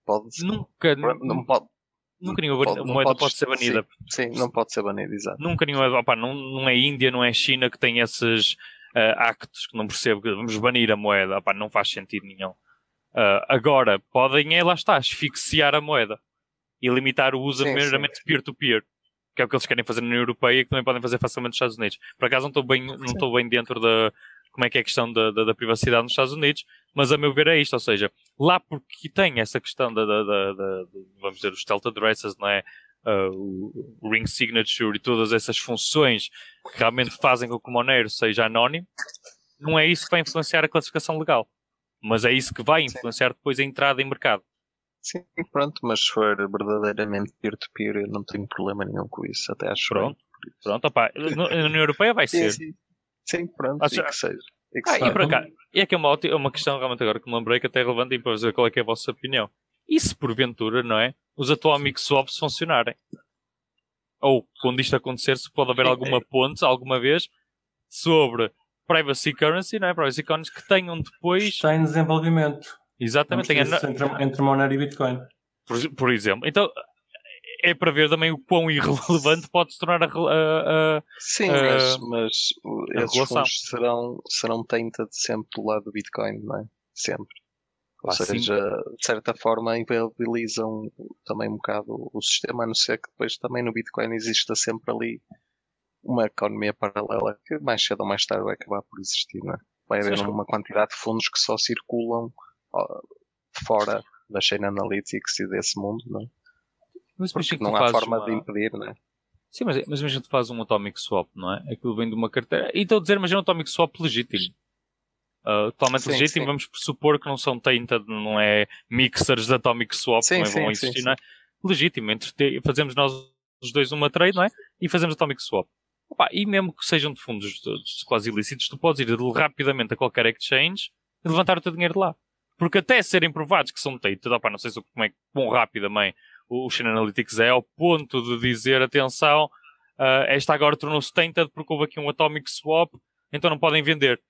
pode Nunca, não pode. nunca nenhuma pode- não moeda podes- pode ser banida. Sim, não pode ser banido, exato. Nunca nenhuma, opá, não, não é Índia, não é China que tem esses ah, actos que não percebo que vamos banir a moeda, opá, não faz sentido nenhum. Ah, agora, podem é, lá está, asfixiar a moeda e limitar o uso Sim, meramente peer-to-peer, que é o que eles querem fazer na União Europeia e que também podem fazer facilmente nos Estados Unidos. Por acaso não estou bem, não estou bem dentro da como é que é a questão da, da, da privacidade nos Estados Unidos, mas a meu ver é isto, ou seja, lá porque tem essa questão da, da, vamos dizer, os stealth addresses, não é? Ah, o ring signature e todas essas funções que realmente fazem com que o Monero seja anónimo, não é isso que vai influenciar a classificação legal. Mas é isso que vai influenciar depois a entrada em mercado. Sim, pronto, mas se for verdadeiramente peer-to-peer, eu não tenho problema nenhum com isso. Até acho bem. Pronto. Pronto, opá, no- na União Europeia vai ser. sim. Sim, pronto, Acho- e que seja. E que Ah, seja. e para cá, e é que é uma, uma questão realmente agora que me lembrei que até é relevante e para ver qual é que é a vossa opinião. E se porventura, não é? Os atomic swaps funcionarem? Ou, quando isto acontecer, se pode haver É, alguma ponte, alguma vez, sobre privacy currency, não é? Privacy coins que tenham depois, Está em desenvolvimento. exatamente, isso entre, entre Monero e Bitcoin. por, por exemplo. Então, é para ver também o quão irrelevante *laughs* pode se tornar a, a- a- Sim, Ah, mas, mas a esses relação. fundos serão, serão tainted sempre do lado do Bitcoin, não é? Sempre. Ou Ah, sim. seja, de certa forma inviabilizam também um bocado o sistema, a não ser que depois também no Bitcoin exista sempre ali uma economia paralela que mais cedo ou mais tarde vai acabar por existir, não é? Vai Sim, haver uma quantidade de fundos que só circulam fora da Chain Analytics e desse mundo, não é? Mas Porque imagina que tu não há forma uma- de impedir, não é? Sim, mas, mas imagina que tu fazes um atomic swap, não é? Aquilo vem de uma carteira. E estou a dizer, imagina um atomic swap legítimo. Uh, totalmente Sim, legítimo, sim. vamos pressupor que não são tainted, não é mixers de atomic swap Sim, que também vão existir, não é? Legítimo, entre fazemos nós os dois uma trade, não é? E fazemos atomic swap. Opa, e mesmo que sejam de fundos quase ilícitos, tu podes ir rapidamente a qualquer exchange e levantar o teu dinheiro de lá. Porque até serem provados que são tainted, opa, não sei se, como é que quão rápido também o Chain Analytics é ao ponto de dizer, atenção, ah, esta agora tornou-se tainted porque houve aqui um atomic swap, então não podem vender.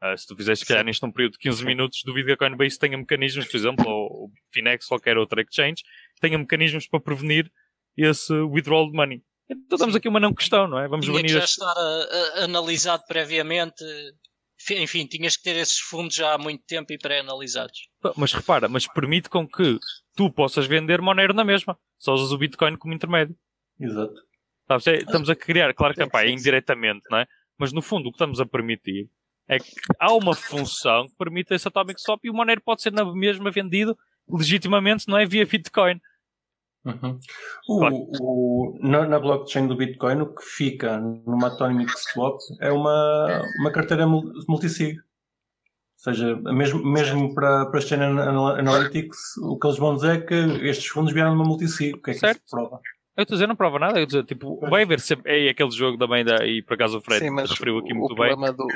Ah, se tu fizeres, se calhar, neste um período de 15 minutos, duvido que a Coinbase tenha mecanismos, por exemplo, ou o Finex, ou qualquer outra exchange, tenha mecanismos para prevenir esse withdrawal de money. Então damos aqui uma não questão, não é? Vamos Tinha que já este... estar a- a- analisado previamente. Enfim, Enfim, tinhas que ter esses fundos já há muito tempo e pré-analisados. Mas repara, mas permite com que tu possas vender Monero na mesma. Só usas o Bitcoin como intermédio. Exato. Sabes? É- Estamos a criar, claro que epá, é sim. indiretamente, não é? Mas no fundo o que estamos a permitir é que há uma função que permite esse Atomic Swap e o Monero pode ser na mesma vendido legitimamente, não é? Via Bitcoin. Uhum. O, o, na, na, blockchain do Bitcoin, o que fica numa Atomic Swap é uma, uma carteira multisig. Ou seja, mesmo, mesmo para, para a Chain Analytics, o que eles vão dizer é que estes fundos vieram numa multisig. O que é que certo. isso prova? Eu estou a dizer, não prova nada. Eu dizer, tipo, vai haver sempre. É aquele jogo também, da, e por acaso o Fred Sim, referiu aqui muito bem. Do,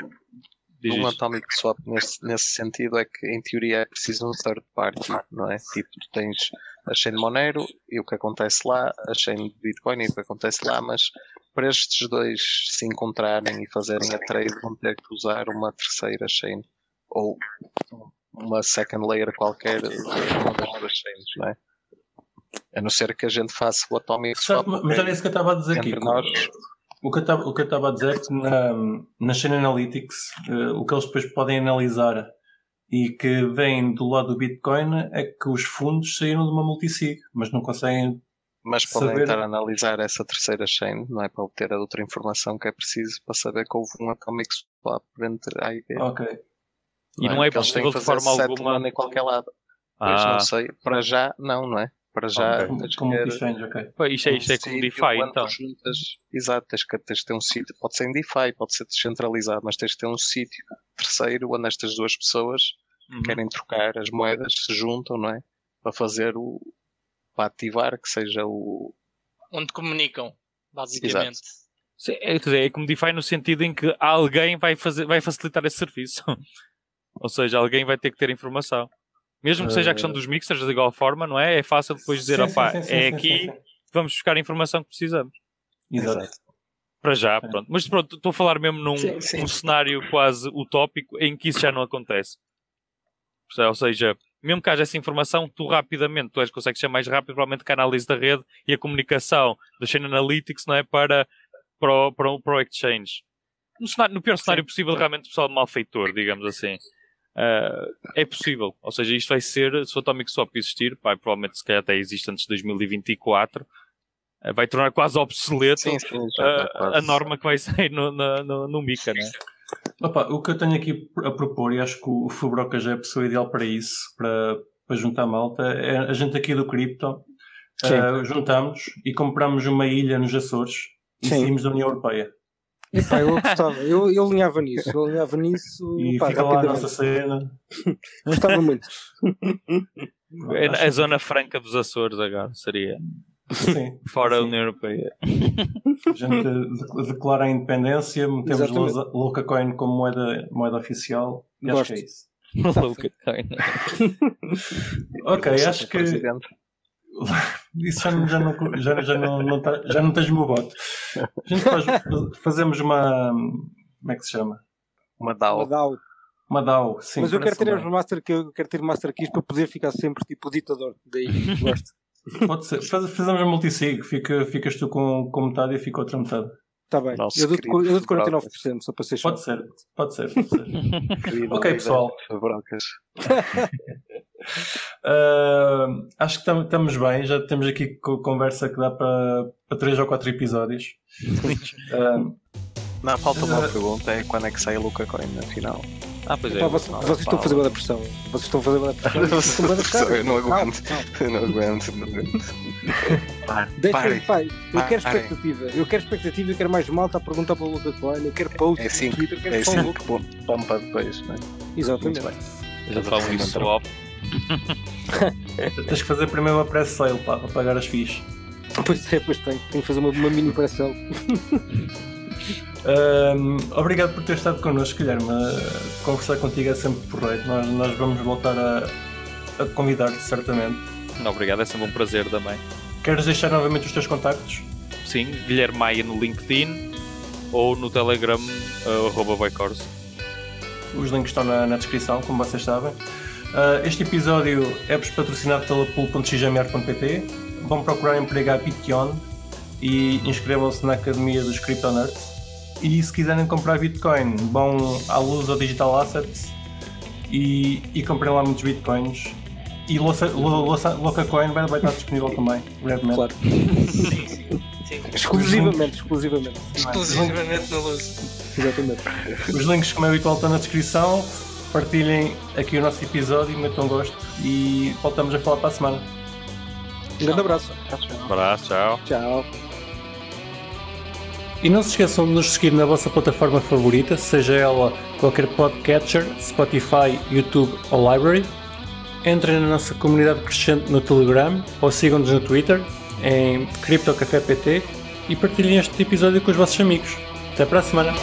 um Atomic Swap nesse, nesse sentido é que, em teoria, é preciso um third party, não é? Tipo, tu tens a chain de Monero e o que acontece lá, a chain de Bitcoin e o que acontece lá, mas para estes dois se encontrarem e fazerem a trade vão ter que usar uma terceira chain ou uma second layer qualquer de uma das duas chains, não é? A não ser que a gente faça o Atomic Swap. Mas era isso que eu estava a dizer aqui. Nós, o que eu estava a dizer é que na, na Chain Analytics, uh, o que eles depois podem analisar e que vem do lado do Bitcoin é que os fundos saíram de uma multisig, mas não conseguem. Mas podem saber... estar a analisar essa terceira chain, não é? Para obter a outra informação que é preciso para saber que houve um atomic swap entre A e B. Ok. E não, não é, é possível de forma alguma. em qualquer lado. Ah. Pois não sei. Para já, não, não é? Para já. Okay. Como exchange, ok. Pô, isto, é, isto é como DeFi, então. Juntas, exato, tens que, tens que ter um sítio. Pode ser em DeFi, pode ser descentralizado, mas tens que ter um sítio terceiro onde estas duas pessoas uhum. querem trocar as moedas, se juntam, não é? Para fazer o. para ativar, que seja o. Onde comunicam, basicamente. Sim, é, é como DeFi no sentido em que alguém vai, fazer, vai facilitar esse serviço. Ou seja, alguém vai ter que ter informação. Mesmo que seja a questão eh, dos mixers de igual forma, não é? É fácil depois dizer, sim, opá, sim, sim, é aqui, vamos buscar a informação que precisamos. Exato. Para já, pronto. Mas pronto, estou a falar mesmo num um cenário quase utópico em que isso já não acontece. Ou seja, mesmo que haja essa informação, tu rapidamente, tu és, consegues ser mais rápido, provavelmente, que a análise da rede e a comunicação da Chain Analytics, não é? Para, para, o, para, o, para o exchange. No, cenário, no pior cenário possível, realmente, pessoal malfeitor, digamos assim. Uh, é possível. Ou seja, isto vai ser, se o Atomic Swap existir, vai, provavelmente se calhar até existe antes de 2024, uh, vai tornar quase obsoleto sim, sim, uh, quase. a norma que vai sair no, no, no, no Mica, né? Opa, o que eu tenho aqui a propor, e acho que o Fubroca já é a pessoa ideal para isso, para, para juntar malta, é a gente aqui do Crypto juntamos e compramos uma ilha nos Açores e saímos da União Europeia. Epá, eu gostava, eu, eu alinhava nisso, eu alinhava nisso. E pá, fica lá a nossa cena. *laughs* Gostava muito. É a zona franca dos Açores agora seria. Sim, Fora sim. a União Europeia. A gente declara a independência, metemos Louca Coin como moeda, moeda oficial e Gosto. acho que é isso. *laughs* Louca Coin. ok, acho que. *laughs* Isso já, já, não, já, já, não, não tá, já não tens o meu voto. A gente faz, fazemos uma. Como é que se chama? Uma DAO. Uma DAO. Uma DAO, sim. Mas eu quero ter uma master eu quero ter master keys para poder ficar sempre tipo ditador. Daí *laughs* gosto. Pode ser. Faz, fazemos a multisig. Fica, ficas tu com, com metade e fica outra metade. Está bem. Nosso eu dou-te 49%, só para ser Pode ser, pode ser. Pode ser. *laughs* ok, pessoal. Brocas. Uh, acho que estamos bem, já temos aqui conversa que dá para, para 3 ou 4 episódios. uh, *laughs* Não, falta uma uh, pergunta: é quando é que sai a Luca Coin na final? Ah, pois é. Pá, vocês, vocês estão a fazer uma pressão. Vocês estão a fazer uma pressão. Eu *laughs* não aguento. Eu não aguento. Não aguento. Deixa, pai, eu quero expectativa. Eu quero expectativa. Eu quero mais malta a perguntar para o Luca Coin. Eu quero post é assim, no Twitter. Quero é assim que pompa depois. Não é? Exatamente. Já falam em swap. *laughs* Tens que fazer primeiro uma press sale para, para pagar as FIIs. Pois é, pois tem. Tenho que fazer uma, uma mini press sale. um, *laughs* obrigado por ter estado connosco, Guilherme. Conversar contigo é sempre porreiro. Nós, nós vamos voltar a, a convidar-te, certamente. Obrigado, é sempre um prazer também. Queres deixar novamente os teus contactos? Sim, Guilherme Maia no LinkedIn ou no Telegram, uh, arroba Os links estão na, na descrição, como vocês sabem. Uh, este episódio é patrocinado pela pool.xmr.pt. Vão procurar emprego a Bitcoin e inscrevam-se na Academia dos Crypto Nerds. E se quiserem comprar Bitcoin, vão à luz ou Digital Assets e, e comprem lá muitos Bitcoins. E Locacoin vai, vai estar disponível também, brevemente. Claro. sim, sim. sim. Exclusivamente, exclusivamente. Exclusivamente na luz. Exatamente. Os links, como é habitual, estão na descrição partilhem aqui o nosso episódio, metam gosto e voltamos a falar para a semana. Um grande abraço. Um abraço, tchau. Tchau. E não se esqueçam de nos seguir na vossa plataforma favorita, seja ela qualquer podcatcher, Spotify, YouTube ou Library. Entrem na nossa comunidade crescente no Telegram ou sigam-nos no Twitter em CryptoCafépt e partilhem este episódio com os vossos amigos. Até para a semana!